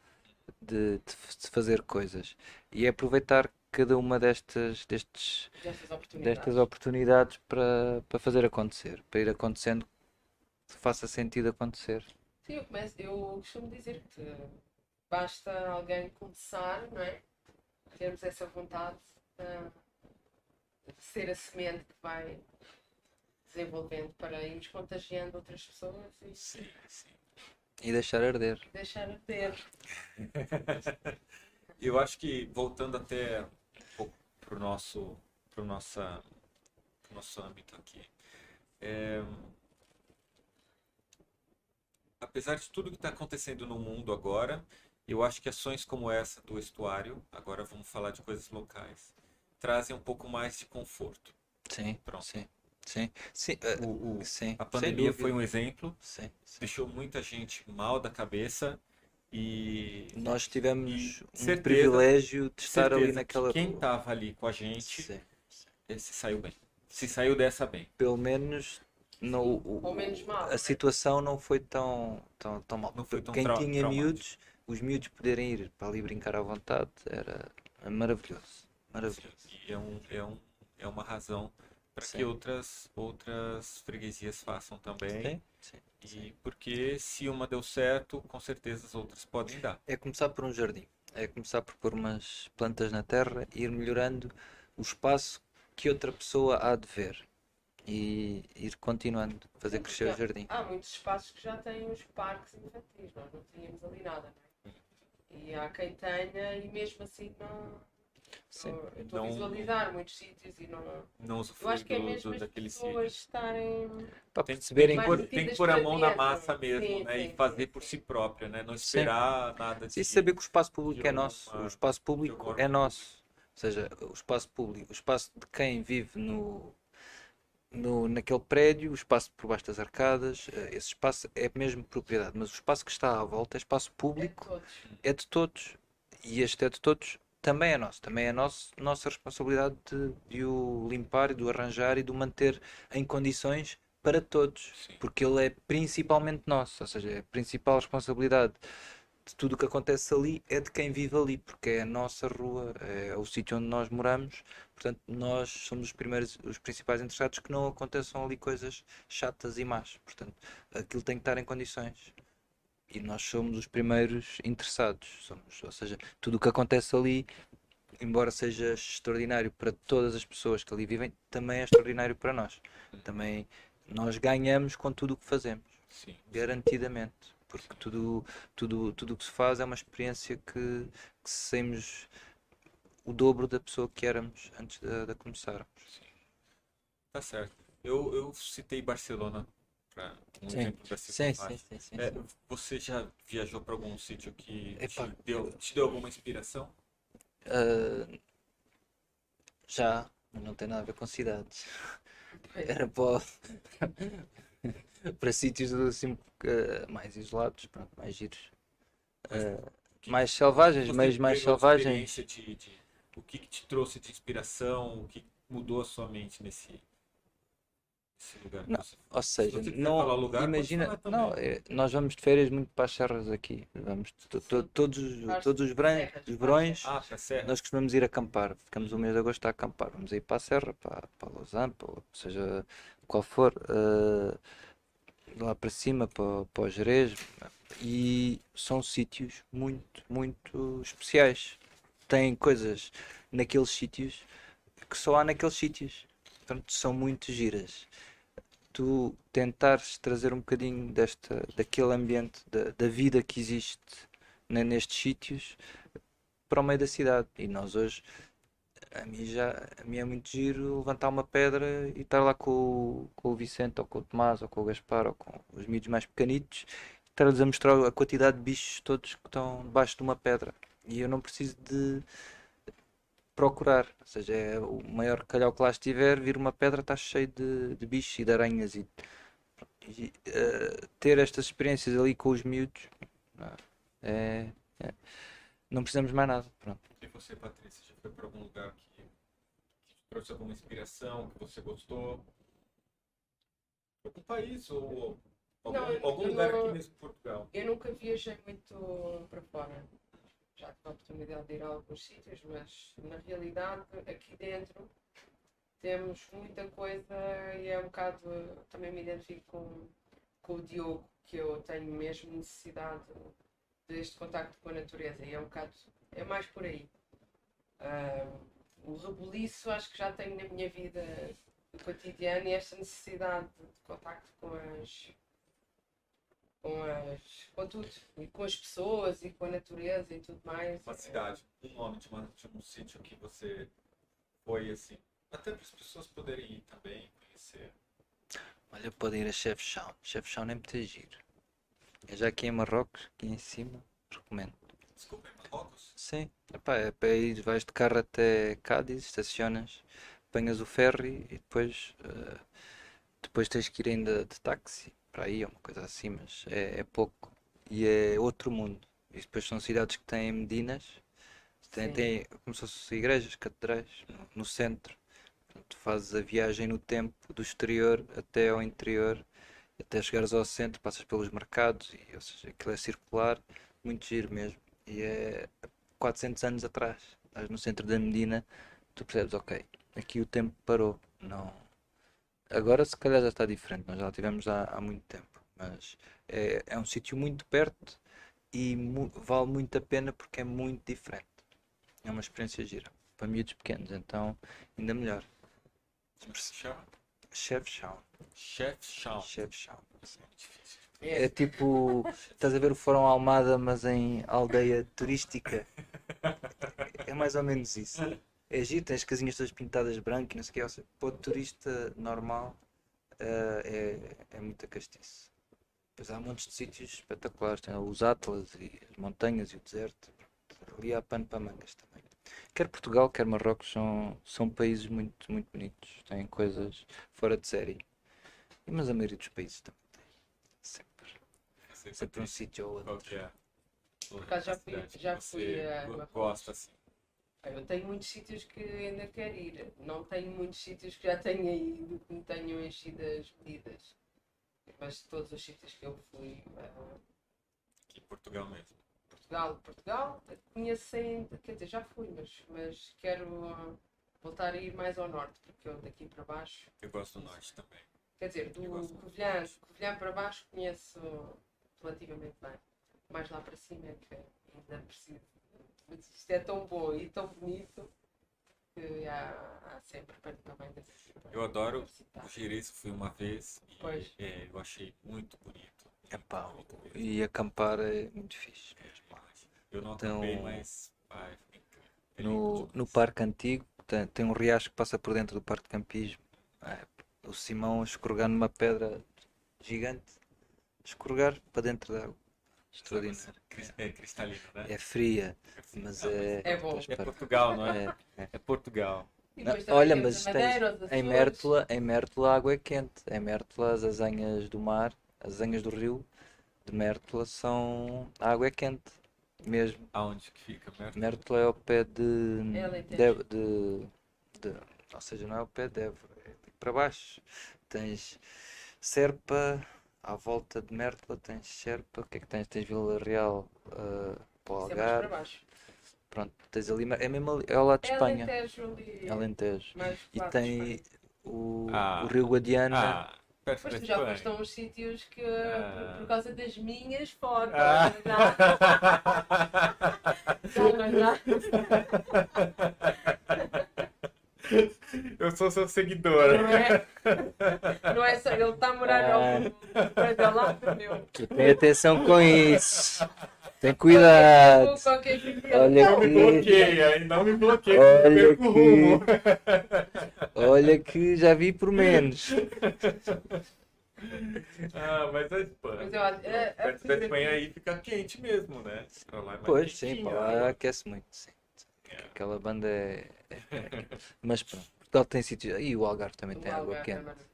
de, de fazer coisas e é aproveitar cada uma destas destes Destas oportunidades. destas oportunidades para, para fazer acontecer, para ir acontecendo que faça sentido acontecer. Sim, eu, começo, eu costumo dizer que basta alguém começar, não é? Termos essa vontade ah, de ser a semente que vai desenvolvendo para irmos contagiando outras pessoas e sim, sim. E deixar arder. deixar arder. <laughs> Eu acho que voltando até um pouco pro nosso, pro nossa, pro nosso âmbito aqui, é, apesar de tudo que está acontecendo no mundo agora, eu acho que ações como essa do estuário, agora vamos falar de coisas locais, trazem um pouco mais de conforto. Sim, Pronto. sim, sim, sim, eh, O, o- sim, a pandemia foi um exemplo, Sim, sim. deixou muita gente mal da cabeça e Nós tivemos E um certeza- privilégio de estar ali naquela que quem estava ali com a gente Sim. eh, se saiu bem. Se saiu dessa bem. Pelo menos no, o- Ou menos mal, a né? situação não foi tão, tão, tão mal. Não foi tão Quem trau- tinha traumático. miúdos, os miúdos poderem ir para ali brincar à vontade era maravilhoso. Maravilhoso. E é, um, é, um, é uma razão para Sim. que outras, outras freguesias façam também. Sim, sim. E porque se uma deu certo, com certeza as outras podem dar. É começar por um jardim. É começar por pôr umas plantas na terra e ir melhorando o espaço que outra pessoa há de ver. E ir continuando a fazer Sim, crescer o jardim. Há muitos espaços que já têm os parques infantis, nós não tínhamos ali nada, não é? E há quem tenha e mesmo assim não. Sim. não- eu estou Não- a visualizar muitos sítios e não. Não Eu usufrui acho que é mesmo do, as daquele pessoas sítio. estarem. Para Tem, perceberem tem, tem que pôr a mão na massa mesmo, Sim, né? sim, E fazer sim, por si própria, né? Não Sim. esperar nada de... E saber que o espaço público é nosso, uma- o espaço público é nosso. Ou seja, o espaço público, o espaço de quem vive no, no, naquele prédio, o espaço por baixo das arcadas, eh, esse espaço é mesmo propriedade, mas o espaço que está à volta é espaço É de público, todos. é de todos. E este é de todos, também é nosso. Também é nosso, nossa responsabilidade de, de o limpar e de o arranjar e de o manter em condições para todos. Sim. Porque ele é principalmente nosso. Ou seja, é a principal responsabilidade de tudo o que acontece ali é de quem vive ali, porque é a nossa rua, é o sítio onde nós moramos. Portanto, nós somos os primeiros, os principais interessados que não aconteçam ali coisas chatas e más. Portanto, aquilo tem que estar em condições. E nós somos os primeiros interessados. Somos, ou seja, tudo o que acontece ali, embora seja extraordinário para todas as pessoas que ali vivem, também é extraordinário para nós. Também nós ganhamos com tudo o que fazemos, Sim. garantidamente. Porque tudo tudo tudo o que se faz é uma experiência que, que saímos o dobro da pessoa que éramos antes de, de começarmos. Tá certo. Eu, eu citei Barcelona para um Sim. exemplo Sim, sim, sim, sim, É, você já viajou para algum sítio que te deu, te deu alguma inspiração? Ah, já, mas não tem nada a ver com cidades. Era para, <laughs> para sítios assim, eh, mais isolados, pronto, mais giros. Que mais selvagens, meios mais selvagens. de- de- o que, que te trouxe de inspiração, o que mudou a sua mente nesse, Não, Ou seja, não lugar, imagina, não, é, nós vamos de férias muito para as serras aqui. Vamos to- to- todos, os- todos os verões, os Ah, nós costumamos ir acampar. Ficamos o mês de agosto a acampar. Vamos ir para a serra, para, para Lausanne, para, o- seja qual for, eh, lá para cima, para, para o Jerez. E são sítios muito, muito especiais. Tem coisas naqueles sítios que só há naqueles sítios. Portanto, são muito giras. Tu tentares trazer um bocadinho desta, daquele ambiente, da, da vida que existe ne- nestes sítios para o meio da cidade. E nós hoje, a mim já a mim é muito giro levantar uma pedra e estar lá com, o- com o Vicente, ou com o Tomás, ou com o Gaspar, ou com os miúdos mais pequenitos, e estar-lhes a mostrar a quantidade de bichos todos que estão debaixo de uma pedra. E eu não preciso de procurar, ou seja, é o maior calhau que lá estiver, vir uma pedra está cheio de, de bichos e de aranhas e, e, eh, ter estas experiências ali com os miúdos não, é, é- não precisamos mais nada. Pronto. E você, Patrícia, já foi para algum lugar que, que te trouxe alguma inspiração, que você gostou? Algum país ou algum, Não, algum eu lugar não- aqui mesmo Portugal? Eu nunca viajei muito para fora. Já tive a oportunidade de ir a alguns sítios, mas na realidade aqui dentro temos muita coisa e é um bocado. Também me identifico com, com o Diogo, que eu tenho mesmo necessidade deste contacto com a natureza e é um bocado. É mais por aí. O rebuliço acho que já tenho na minha vida cotidiana e esta necessidade de contacto com as com as com tudo e com as pessoas e com a natureza e tudo mais Uma cidade, um nome de, uma, de um sítio que você foi assim, até para as pessoas poderem ir também, conhecer. Olha, pode ir a Chefchaouen. Chefchaouen é muito giro. É já aqui em Marrocos, aqui em cima, recomendo. Desculpa, em Marrocos? Sim, Epá, é para ir, vais de carro até Cádiz, estacionas, apanhas o ferry e depois, eh, depois tens que ir ainda de táxi para aí, ou uma coisa assim, mas é, é pouco. E é outro mundo. E depois são cidades que têm medinas, Sim. tem como se fossem igrejas, catedrais, no, no centro. Portanto, fazes a viagem no tempo do exterior até ao interior, até chegares ao centro, passas pelos mercados, e, ou seja, aquilo é circular, muito giro mesmo. E é 400 anos atrás, estás no centro da Medina, tu percebes, ok, aqui o tempo parou. Não. Agora se calhar já está diferente, nós já tivemos há, há muito tempo, mas é, é um sítio muito perto e mu- vale muito a pena porque é muito diferente. É uma experiência gira. Para miúdos pequenos, então ainda melhor. Chef Shawn. Chef Shaw. Chef Shawn. Difícil. É tipo, estás a ver o Fórum Almada, mas em aldeia turística. É mais ou menos isso. É giro, tens as casinhas todas pintadas de branco e não sei o que. Ou seja, para o turista normal eh, é, é muita castiço. Depois há montes de sítios espetaculares. Tem os Atlas e as montanhas e o deserto. Ali há pano para mangas também. Quer Portugal, quer Marrocos são, são países muito, muito bonitos. Têm coisas fora de série. E, Mas a maioria dos países também tem. Sempre. Sempre um sítio ou outro. que é? Por acaso já fui- já fui a Marrocos. gosta assim. Eu tenho muitos sítios que ainda quero ir. Não tenho muitos sítios que já tenha ido, que me tenham enchido as medidas. Mas todos os sítios que eu fui, ah, Aqui em Portugal mesmo. Portugal, Portugal, conheço ainda, quer dizer, já fui, mas, mas quero ah, voltar a ir mais ao norte, porque eu daqui para baixo, Eu gosto do norte também. quer dizer, do. Covilhã, Covilhã para baixo conheço relativamente bem. Mais lá para cima é que ainda preciso. Mas isto é tão bom e tão bonito que há, há sempre para também desse Eu adoro. O Jerez fui uma vez e Pois. é, eu achei muito bonito. Muito bonito. e acampar é muito fixe. Eu não Então, acampei, mas. É lindo No, no parque antigo tem, tem um riacho que passa por dentro do parque de campismo. É, o Simão a escorregar numa pedra gigante, escorregar para dentro da água. Extraordinário. É cristalino, né? É fria, mas é. É bom. É Portugal, não é? É, é. É Portugal. Não, olha, mas tens- Madeira, Em. Mértola, em Mértola a água é quente. Em Mértola as azanhas do mar, as azanhas do rio de Mértola são. A água é quente. mesmo. Aonde que fica? Mértola é ao pé de, É de, de, de- Ou seja, não é ao pé de Évora, é ali para baixo. Tens Serpa, à volta de Mértola tens Serpa, o que é que tens? Tens Vila Real ah, para o é para Algarve. baixo. Pronto, tens ali, é mesmo ali, é ao lado de É Espanha, Alentejo ali. Alentejo. Mais E para tem o, Ah. o Rio Guadiana. Ah, perto Mas da tu já foste a uns sítios que, Ah. por, por causa das minhas fotos, Ah. <laughs> já, já, <laughs> <laughs> Eu sou seu seguidor. não é? <laughs> Não é só, ele está a morar Ah. ao pé de lá do meu. Tem atenção com isso. Tem cuidado. Olha Não me aqui. bloqueia, não me bloqueia. Olha eu rumo. Olha que já vi por menos. <laughs> Ah, mas a Mas Espanha. eu acho- é- é Perto da Espanha aqui. aí fica quente mesmo, né? É Pois, sim, para lá né? aquece muito. Sim. Aquela banda é. é- é- <laughs> Mas pronto, Portugal tem sítios. E o Algarve também O tem água Algarve é quente.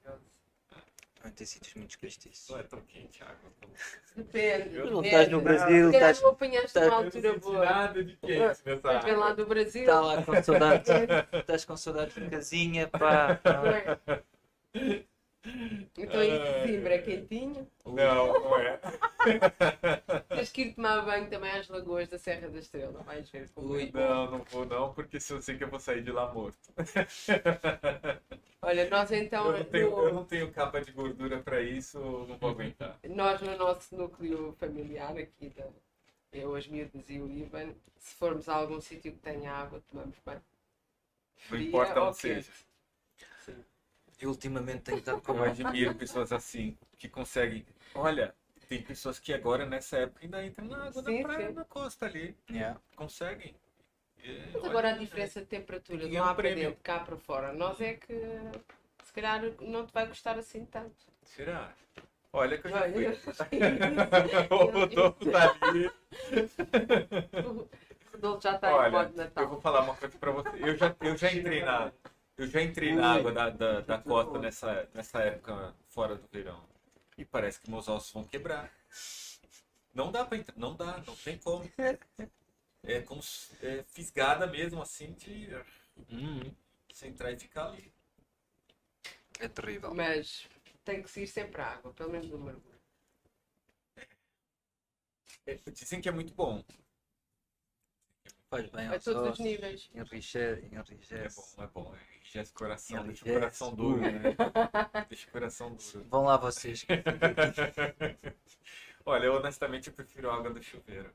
Também tem sítios muito castiços. Não é tão quente a água. <laughs> Depende. Eu não depende. estás no Brasil, Se calhar estás- não apanhaste estás- uma Eu não altura boa. nada de quente nessa Estás bem água. lá do Brasil. Está lá com saudades. <laughs> Estás com saudades de casinha, pá. Então em Coimbra é quentinho. Não, não é. <laughs> Tens que ir tomar banho também às lagoas da Serra da Estrela. Vais ver como é. Não, não vou não, porque se eu sei que eu vou sair de lá morto. Olha, nós então, Eu não tenho, eu no, não tenho capa de gordura pra isso, eu não vou aguentar. nós no nosso núcleo familiar aqui, da, eu, as miúdas e o Ivan, se formos a algum sítio que tenha água, tomamos banho. Não importa onde seja. Eu ultimamente tenho estado com Eu admiro pessoas assim, que conseguem. Olha, tem pessoas que agora nessa época ainda entram na água Sim, da praia, sim. na costa ali. Yeah. Conseguem. É, Mas olha, agora a diferença de temperatura de ganha um para dentro, cá para fora, nós é que se calhar não te vai gostar assim tanto. Será? Olha que eu já fui. <laughs> <laughs> eu- o Rodolfo tá ali. <laughs> O Rodolfo já está em modo eu Natal. vou falar uma coisa pra você. Eu já, eu já entrei na. Eu já entrei na água da, da, da costa nessa, nessa época fora do verão. E parece que meus ossos vão quebrar. Não dá pra entrar. Não dá, não tem como. <laughs> É como é, fisgada mesmo, assim, de Hum, você entrar e ficar ali. é terrível. Mas tem que se ir sempre à água, pelo menos um mergulho. É, dizem que é muito bom. Faz bem A aos todos os ossos, níveis. enriquece, É enriquece. bom, é bom. O coração, deixa o coração duro, né? Deixa o coração duro. <laughs> Vão lá vocês. <laughs> Olha, eu, honestamente eu prefiro a água do chuveiro.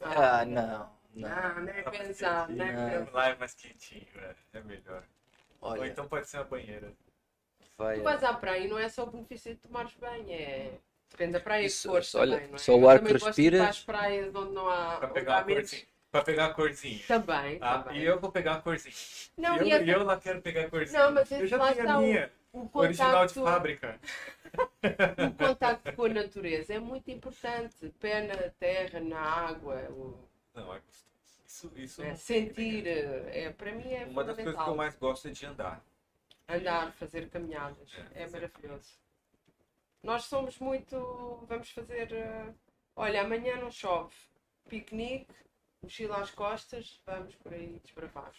Ah, não. Não. Não, nem pensar, nem pensar. Lá é mais quentinho, é, é melhor. Ou Olha, então pode ser a banheira. vai. Tu vais à praia e não é só o benefício de tomares banho, é. Depende da praia que Isso, fores olha, também, não é? só o ar também que respiras- para as praias onde não há. Pra onde pegar há menos-. Pra pegar a corzinha. Também, também. e eu vou pegar a corzinha. Não, eu, e eu lá quero pegar a corzinha. Não, mas eu já tenho a o- minha, o original de fábrica. <laughs> o contacto com a natureza é muito importante. Pé na terra, na água, o- Não, é gostoso. Isso, isso é, sentir, é, para mim é Uma das coisas que eu mais gosto é de andar. Andar, fazer caminhadas, É, é maravilhoso. Nós somos muito. Vamos fazer. eh, olha, amanhã não chove. Piquenique, mochila às costas, vamos por aí desbravar.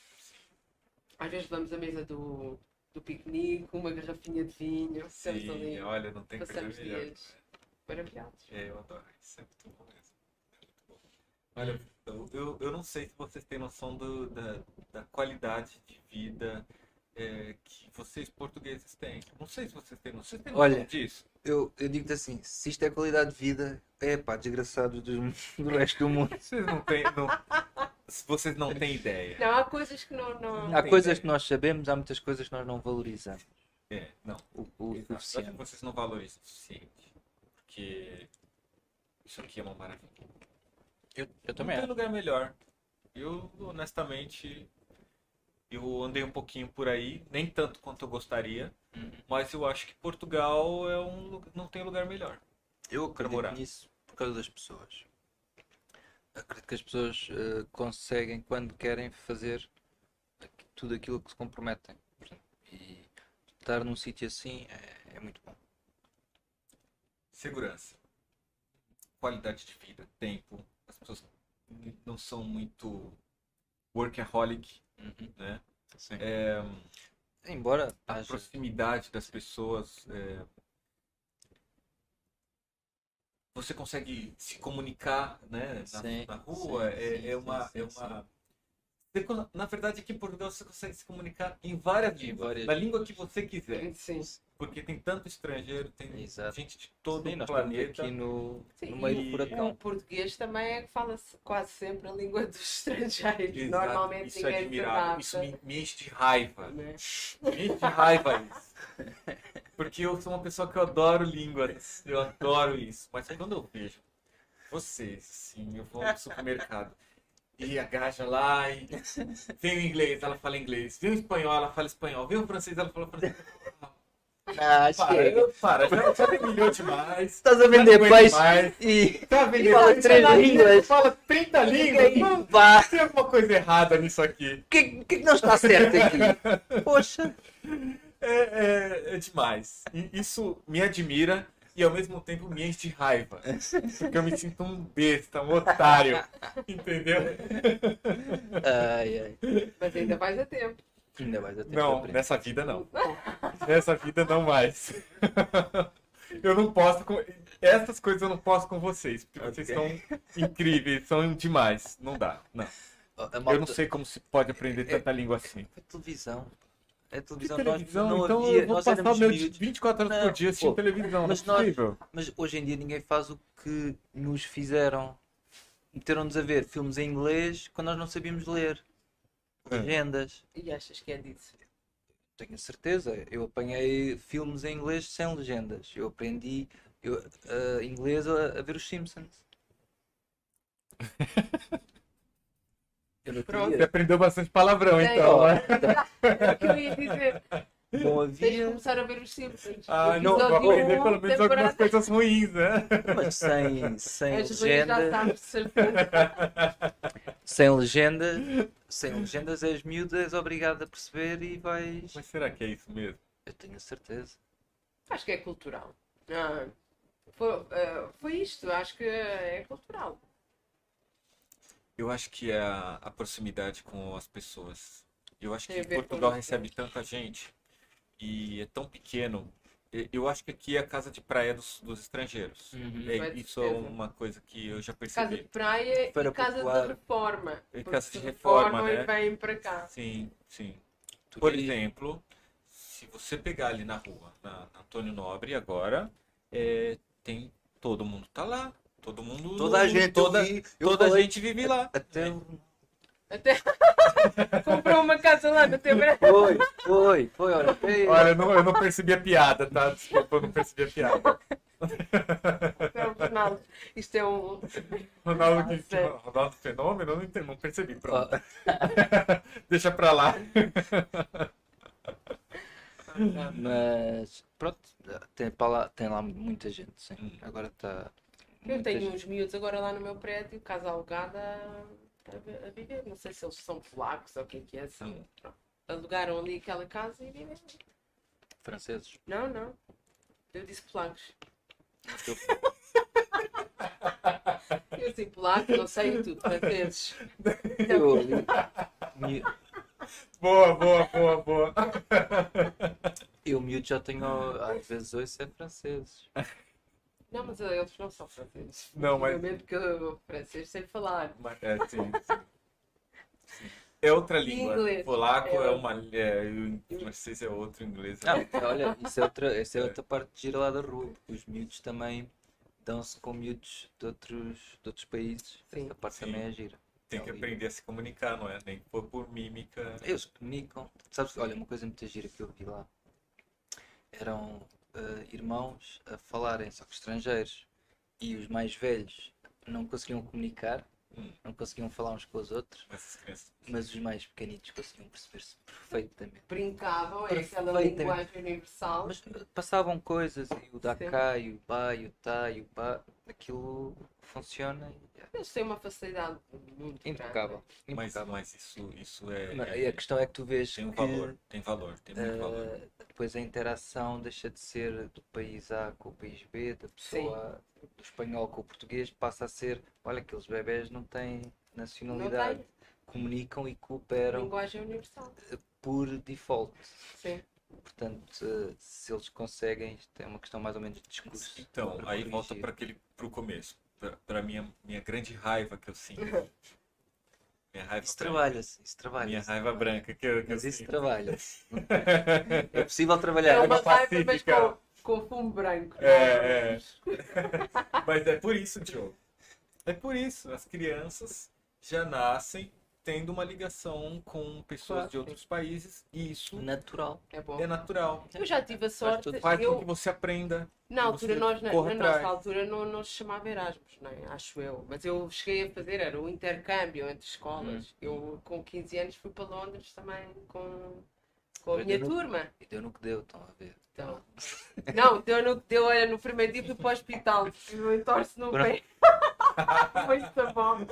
Às vezes vamos à mesa do, do piquenique, uma garrafinha de vinho, Sim, ali olha, não tem coisa passamos melhor. dias maravilhados. É, eu adoro. Isso é muito bom mesmo. É muito bom. Olha, eu, eu, eu não sei se vocês têm noção do, da, da qualidade de vida é, que vocês portugueses têm. Não sei se vocês têm noção. Vocês têm noção Olha, disso? Eu, eu digo-te assim, se isto é qualidade de vida, é pá, desgraçados do, <laughs> do resto do mundo. Vocês não têm. Não, se vocês não têm ideia. Não, há coisas que não. não... Há tem coisas ideia. que nós sabemos, há muitas coisas que nós não valorizamos. É, não. O, o Exato. Acho que vocês não valorizam o suficiente. Porque isso aqui é uma maravilha. Eu, eu Não tem lugar melhor. Eu, honestamente, eu andei um pouquinho por aí, nem tanto quanto eu gostaria, Uhum. mas eu acho que Portugal é um, não tem lugar melhor. Eu acredito morar. nisso por causa das pessoas. Acredito que as pessoas eh, conseguem, quando querem, fazer tudo aquilo que se comprometem. E estar num sítio assim é, é muito bom. Segurança, qualidade de vida, tempo. As pessoas não são muito workaholic, Uhum. né? Sim. É, Embora a haja. proximidade das pessoas. é, Você consegue se comunicar, né? Na, Sim, na rua, sim, é, sim, é uma, sim, é uma. Na verdade, aqui em Portugal você consegue se comunicar em várias línguas, várias na língua que você quiser, Sim. Porque tem tanto estrangeiro, tem Exato. gente de todo Sim, o planeta. aqui no, Sim, no meio e- do O furacão. português também é que fala-se quase sempre a língua dos <laughs> estrangeiros. Exato, Normalmente isso é ninguém se admirável, isso me, me enche de raiva. né? Me enche de raiva isso. Porque eu sou uma pessoa que eu adoro línguas, eu adoro isso. Mas quando eu vejo vocês, assim, eu vou no supermercado e agacha lá e vem o inglês, ela fala inglês, vem o espanhol, ela fala espanhol, vem o francês, ela fala francês. Ah, Para, chega. eu- para, já, já humilhou demais. Aguento peixe mais. e. Tá vendendo fala três línguas. Fala 30 línguas. Pá, tem alguma coisa errada nisso aqui. o que, que é não está certo aqui? <laughs> Poxa. É, é, é demais. E isso me admira e ao mesmo tempo me enche de raiva. Porque eu me sinto um besta, um otário. <laughs> Entendeu? Ai, ai. Mas ainda vais a tempo. Ainda ter que Não, nessa vida não. <laughs> Nessa vida não mais. <laughs> Eu não posso com. Essas coisas eu não posso com vocês. Porque vocês são incríveis, são demais. Não dá. Não. A Eu não sei como se pode aprender tanta língua assim. É televisão. É Que televisão. televisão? Nós, então havia, eu vou nós passar éramos meu miúdos. 24 horas por Não, dia assistindo pô, televisão. Não é mas nós-. Mas hoje em dia ninguém faz o que nos fizeram. Meteram-nos a ver filmes em inglês quando nós não sabíamos ler. É. Legendas. E achas que é disso? Tenho a certeza. Eu apanhei filmes em inglês sem legendas. Eu aprendi eu, ah, inglês a, a ver os Simpsons. <laughs> Eu não Pronto. Aprendeu bastante palavrão, Tem. então. né? É o que eu ia dizer. Não Tens de havia. começar a ver os Simpsons. Ah, não, vou aprender um, pelo menos temporada- algumas coisas ruins, né? Mas sem, sem As ruins já legenda. sabes. Sem legenda. Sem legendas és miúdo, és obrigado a perceber e vais. Mas será que é isso mesmo? Eu tenho a certeza. Acho que é cultural. Ah, foi, ah, foi isto, acho que é cultural. Eu acho que é a, a proximidade com as pessoas. Eu acho Tem que Portugal recebe tanta gente e é tão pequeno. Eu acho que aqui é a casa de praia dos, dos estrangeiros. Uhum. É, isso é uma coisa que eu já Casa percebi. de praia Feira e casa popular. de reforma. E casa de reforma, né? e vêm para cá. Sim, sim. Por exemplo, se você pegar ali na rua, na, na Antônio Nobre agora, é, tem todo mundo tá lá, todo mundo, Toda a gente, eu toda, vi, eu toda a falei- gente vive lá. Até o- Até <laughs> comprou uma casa lá no teu braço. Foi, foi, foi, olha. <laughs> foi. Olha, eu não, eu não percebi a piada, tá? Desculpa, eu não percebi a piada. Não, Ronaldo, isto é um. Ronaldo, que, que- Sério. Ronaldo Fenômeno? Eu não, entendi, não percebi. Pronto. <laughs> Deixa pra lá. Mas pronto, tem, lá, tem lá muita gente, sim. Hum. Agora está. Eu tenho uns miúdos agora lá no meu prédio, casa alugada a, vi- a viver. Não sei se eles são polacos ou o que é que é. São, pronto. Alugaram ali aquela casa e vivem. franceses. Não, não. Eu disse polacos. <laughs> Eu disse polaco, não sei tudo, franceses. Eu, Boa, boa, boa, boa. eu miúdo já tenho, às vezes, ouço é franceses. <laughs> Não, mas eles não são franceses. Não, mas- Obviamente porque eu francês sei falar. Mas, é, sim, sim. Sim. É outra língua. Inglês. Polaco é, É uma. É, o francês é outro, o inglês é Ah, olha, isso é outra, essa é outra parte de gira lá da rua, porque os miúdos também dão-se com miúdos de outros, de outros países. Sim. Essa parte Sim. também é gira. Tem que Ali. aprender a se comunicar, não é? Nem que for por mímica. Eles comunicam. Sabes, olha, uma coisa muito gira que eu vi lá. Eram eh, irmãos a falarem, só que estrangeiros. E os mais velhos não conseguiam comunicar. Não conseguiam falar uns com os outros, mas os mais pequenitos conseguiam perceber-se perfeitamente. Brincavam, é aquela linguagem universal. Mas passavam coisas, e o da cá, e o pá, e o e o pá. aquilo funciona e é Eles têm uma facilidade muito impecável. Mas, impecável. mas isso, isso é, Mas é- a questão é que tu vês tem um que valor, tem valor, tem muito valor. eh, depois a interação deixa de ser do país A com o país B, da pessoa do espanhol com o português, passa a ser, olha, aqueles bebés não têm nacionalidade, comunicam e cooperam Linguagem universal. por default. Sim. Portanto, se eles conseguem, isto é uma questão mais ou menos de discurso. Então, para aí volta para aquele pro começo, para minha minha grande raiva que eu sinto. <laughs> Minha raiva Isso trabalha-se, isso Minha trabalha-se. raiva branca que eu, que eu Mas isso sinto. trabalha-se. <laughs> É possível trabalhar. É uma Raiva mas pacífica. com, com fumo branco. É, é. <laughs> Mas é por isso, Diogo. É por isso. As crianças já nascem tendo uma ligação com pessoas Claro. de outros países e isso Natural. É bom. é natural. Eu já tive a sorte. tudo Faz com Eu, que você aprenda. na altura, nós, na, na nossa altura, não, não se chamava Erasmus, não é? acho eu. Mas eu cheguei a fazer, era o intercâmbio entre escolas. Hum. Eu, com 15 anos, fui para Londres também com, com a Mas minha eu turma. E deu no que deu, estão a ver. Então, <laughs> não, deu no, deu, olha, no primeiro dia fui para o hospital, tive um entorse no pé. foi <laughs> muito bom.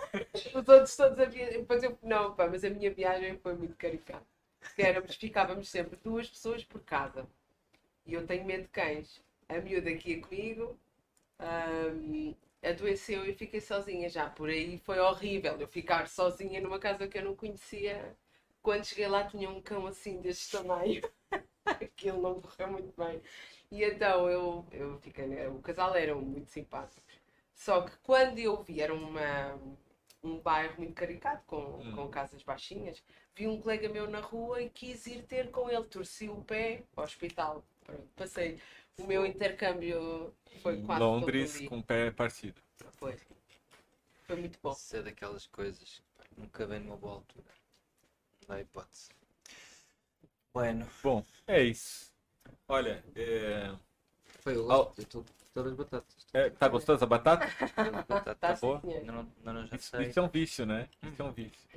Os outros todos haviam. Depois eu, não, pá, mas a minha viagem foi muito caricata. Porque éramos, ficávamos sempre duas pessoas por casa. E eu tenho medo de cães. A miúda aqui ia comigo, ahm, adoeceu e fiquei sozinha já. Por aí foi horrível eu ficar sozinha numa casa que eu não conhecia. Quando cheguei lá tinha um cão assim deste tamanho. <laughs> Aquilo não correu muito bem. E então eu, eu fiquei. né, O casal eram muito simpáticos. Só que quando eu vi, era uma, um bairro muito caricato, com, Hum. com casas baixinhas, vi um colega meu na rua e quis ir ter com ele. Torci o pé ao hospital. Pronto, passei. O meu intercâmbio foi Em quase Londres com o pé partido. Foi. Foi muito bom. Isso é daquelas coisas que nunca vem numa boa altura. Não dá hipótese. Bueno, Bom, é isso. Olha, é, foi o gosto. Eu estou todas as batatas. É, tá gostosa a batata? todas as batatas. Tá boa? não, ainda não já Isso, isso é um vício, né? Isso é um vício.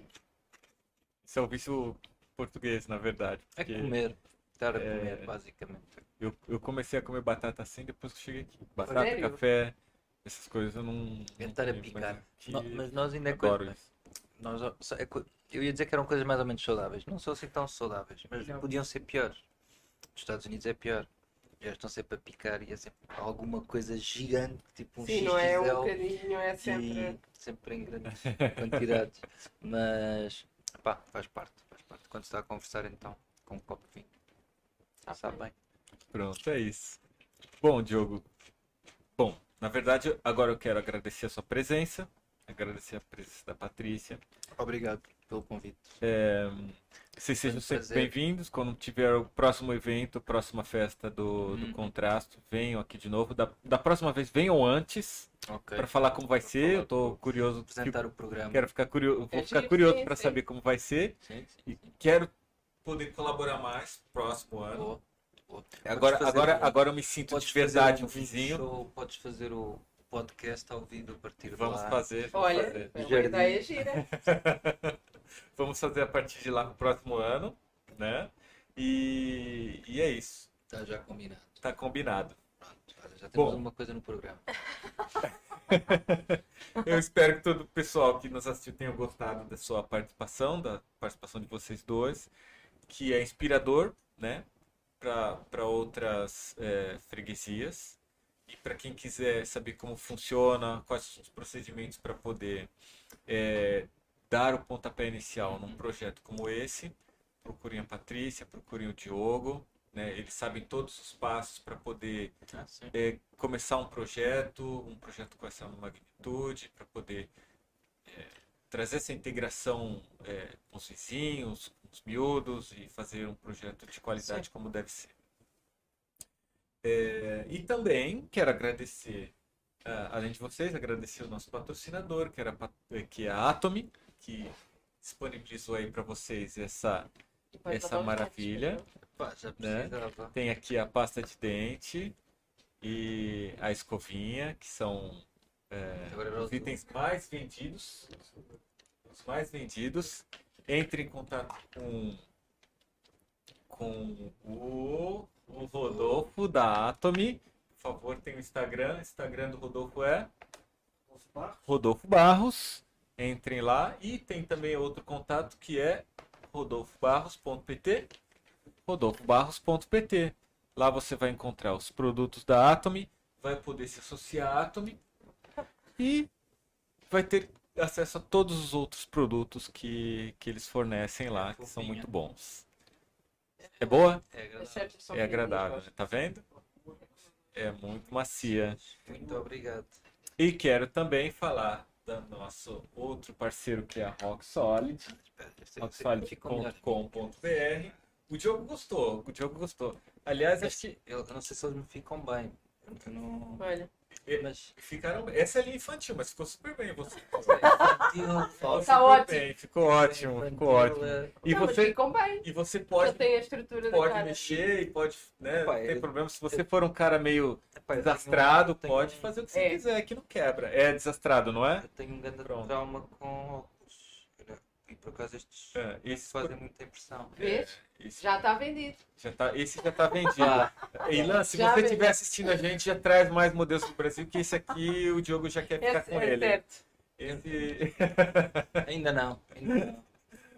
Isso é um vício português, na verdade. É comer. Estar a É. comer, basicamente. Eu, eu comecei a comer batata assim depois que cheguei aqui. Batata, Sério? café, essas coisas eu não. É não estar a picar. Mas, aqui No- mas nós ainda é adoro coisa-. Nós, é eu ia dizer que eram coisas mais ou menos saudáveis. Não são assim tão saudáveis, mas Não. podiam ser piores. Nos Estados Unidos é pior. Já estão sempre a picar e é sempre alguma coisa gigante, tipo um Sim, não é um bocadinho, é e sempre. sempre em grandes quantidades. <laughs> Mas pá, faz parte, faz parte. Quando se está a conversar então com um copo de vinho, Tá sabe bem. Pronto, é isso. Bom, Diogo. Bom, na verdade, agora eu quero agradecer a sua presença, agradecer a presença da Patrícia. Obrigado pelo convite. É, vocês sejam um sempre bem-vindos. Quando tiver o próximo evento, próxima festa do, do Uhum. Contrasto, venham aqui de novo. Da, da próxima vez, venham antes Ok. para falar como vai ser. Eu tô curioso. apresentar o programa. Quero ficar curioso, vou É ficar curioso para saber como vai ser Sim, sim, e sim. quero poder colaborar mais próximo ano. Boa, boa. Agora, agora, um- agora eu me sinto de verdade um vizinho. show, podes fazer o podcast ao vivo a partir de Vamos lá. fazer, vamos Olha, fazer. é uma Jardim. ideia gira. <laughs> Vamos fazer a partir de lá no próximo ano, né? E, e é isso. Está já combinado. Tá combinado. Pronto, olha, já temos Bom. uma coisa no programa. <laughs> Eu espero que todo o pessoal que nos assistiu tenha gostado da sua participação, da participação de vocês dois, que é inspirador, né? Para outras é, freguesias. E para quem quiser saber como funciona, quais são os procedimentos para poder é, dar o pontapé inicial num projeto como esse, procurem a Patrícia, procurem o Diogo, né? Eles sabem todos os passos para poder Ah, sim. é, começar um projeto, um projeto com essa magnitude, para poder é, trazer essa integração é, com os vizinhos, com os miúdos e fazer um projeto de qualidade como deve ser. É, e também quero agradecer, ah, além de vocês, agradecer o nosso patrocinador, que, era, eh, que é a Atomy, que disponibilizou aí para vocês essa Essa maravilha. Né? Tem aqui a pasta de dente e a escovinha, que são é, os o- itens mais vendidos. Os mais vendidos. Entre em contato com, com o, o Rodolfo da Atomy. Por favor, tem o Instagram. O Instagram do Rodolfo é Rodolfo Barros. Entrem lá. E tem também outro contato que é rodolfobarros.pt. rodolfobarros.pt. Lá você vai encontrar os produtos da Atomy, vai poder se associar à Atomy e vai ter acesso a todos os outros produtos que, que eles fornecem lá, que são muito bons. É boa? É agradável. É agradável, né? tá vendo? É muito macia. Muito obrigado. E quero também falar do nosso outro parceiro que é a Rock Solid, rocksolid.com.br. O Diogo gostou, o Diogo gostou. Aliás, acho que Eu eu não sei se eles me ficam bem. Eu não... Olha, Mas ficaram. Essa ali é infantil, mas ficou super bem. Você <laughs> infantil, ficou. Tá super ótimo. bem, ficou ótimo, ficou infantil, ótimo. é- E não, você, e você pode, tem a estrutura da pode mexer e pode, né? Não tem eu- problema. Se você for um cara meio tenho- desastrado, tenho pode um- fazer o que você É. quiser, que não quebra. É desastrado, não é? Eu tenho um grande Pronto. trauma com óculos. E por acaso estes É, esse fazem muita impressão. Vês? Esse Já está vendido. já tá, esse já tá vendido. Ah, Ilan, se Já você estiver assistindo a gente, já traz mais modelos do Brasil, que esse aqui o Diogo já quer ficar com é ele. certo. Esse... <laughs> ainda não. Ainda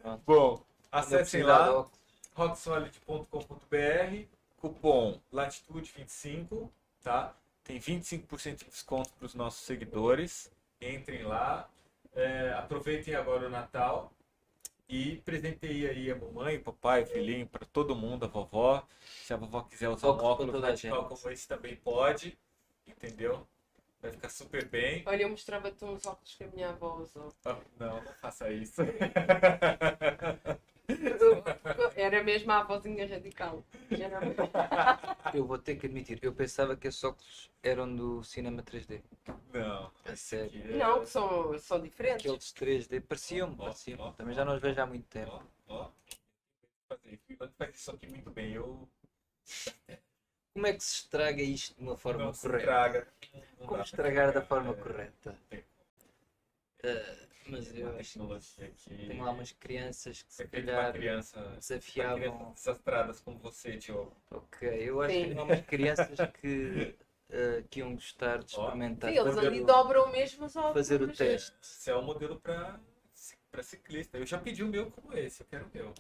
não. Bom, acessem lá, rocksolid.com.br, cupom latitude25, tá? Tem 25% de desconto para os nossos seguidores. Entrem lá, é, aproveitem agora o Natal e presenteiem aí a mamãe, o papai, o filhinho, para todo mundo, a vovó. Se a vovó quiser usar um Óculos radical gente. como esse também pode, entendeu? Vai ficar super bem. Olha, eu mostrava-te uns óculos que a minha avó usou. Ah, Não, não faça isso. <laughs> Era mesmo a avózinha radical. Era... Eu vou ter que admitir, eu pensava que esses óculos eram do cinema 3D. Não. A sério. Não, que são, são diferentes. Aqueles 3D pareciam-me, Ó, pareciam ó, Também já não os vejo há muito tempo. Ó, ó. Fazer. Ele faz isso aqui muito bem. Eu Como é que se estraga isto de uma forma não se correta? Como estragar da forma é, correta? Tem Ah, mas eu acho que tem lá umas crianças que Você se uma calhar criança. desafiavam. crianças desastradas como você, Diogo. Ok, eu acho Sim. que tem lá umas crianças que, <laughs> ah, que iam gostar de experimentar. Sim, eles fazer ali o- dobram mesmo óculos. fazer o teste. Esse é um modelo para para ciclista. Eu já pedi o meu como esse, eu quero o meu.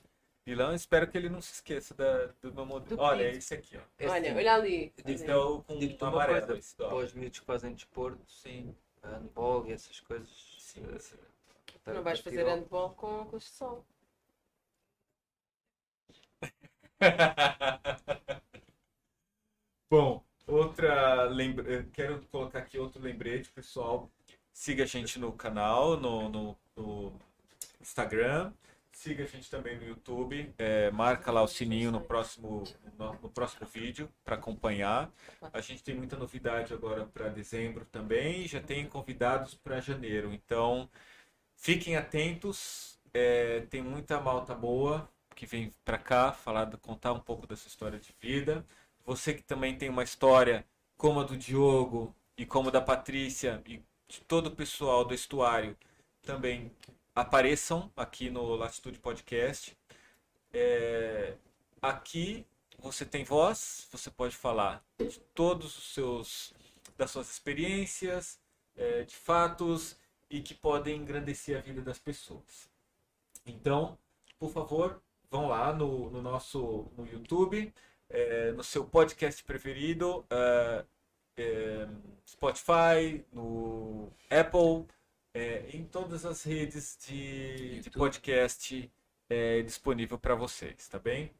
Vilão, espero que ele não se esqueça da, do meu modelo. Do Olha, é esse aqui, ó. É Olha, assim, olha ali. Esse olha é o com Digo-te uma amarelo. coisa, esse, ó. para os miúdos que fazem desporto, sim, handball e essas coisas. Sim, eh, sim. para Não vais fazer handball com óculos de sol. <laughs> Bom, outra lembra... eu quero colocar aqui outro lembrete, pessoal. Siga a gente no canal, no, no- no Instagram. Siga a gente também no YouTube. É, marca lá o sininho no próximo, no, no próximo vídeo para acompanhar. A gente tem muita novidade agora para dezembro também. Já tem convidados para janeiro. Então, fiquem atentos. É, tem muita malta boa que vem para cá falar, contar um pouco dessa história de vida. Você que também tem uma história como a do Diogo e como a da Patrícia e de todo o pessoal do estuário também apareçam aqui no Latitude Podcast. É, aqui você tem voz, você pode falar de todos os seus das suas experiências, é, de fatos e que podem engrandecer a vida das pessoas. Então, por favor, vão lá no, no nosso no YouTube, é, no seu podcast preferido, é, é, Spotify, no Apple, é, em todas as redes de, de podcast é, disponível para vocês, tá bem?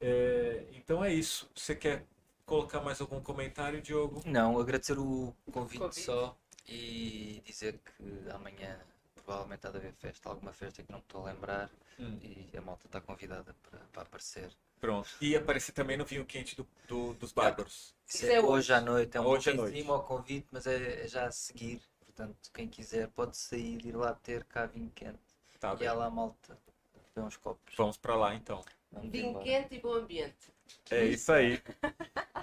É, então é isso. Você quer colocar mais algum comentário, Diogo? Não, agradecer o convite, Convite. só e dizer que amanhã provavelmente há de haver festa, alguma festa que não me estou a lembrar Hum. e a malta está convidada para, aparecer. Pronto. E aparecer também no vinho quente do, do- dos bárbaros. É hoje à noite, é um Hoje à noite. ao convite, mas é, é já a seguir. Portanto, quem quiser pode sair e ir lá ter cá vinho quente. Tá e bem. há lá malta, vê uns copos. Vamos para lá então. Vamos Vinho embora. quente e bom ambiente. É isso aí.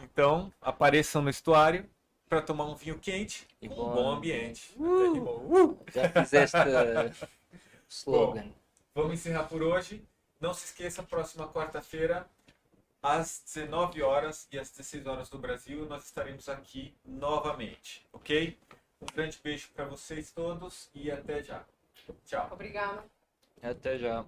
Então, apareçam no estuário para tomar um vinho quente E com um bom bom ambiente. Rimou. Uh! Já fizeste uh, slogan. Vamos encerrar por hoje. Não se esqueça, próxima quarta-feira, às 19 horas e às 16 horas do Brasil, nós estaremos aqui novamente, ok? Um grande beijo para vocês todos e até já. Tchau. Obrigada. Até já.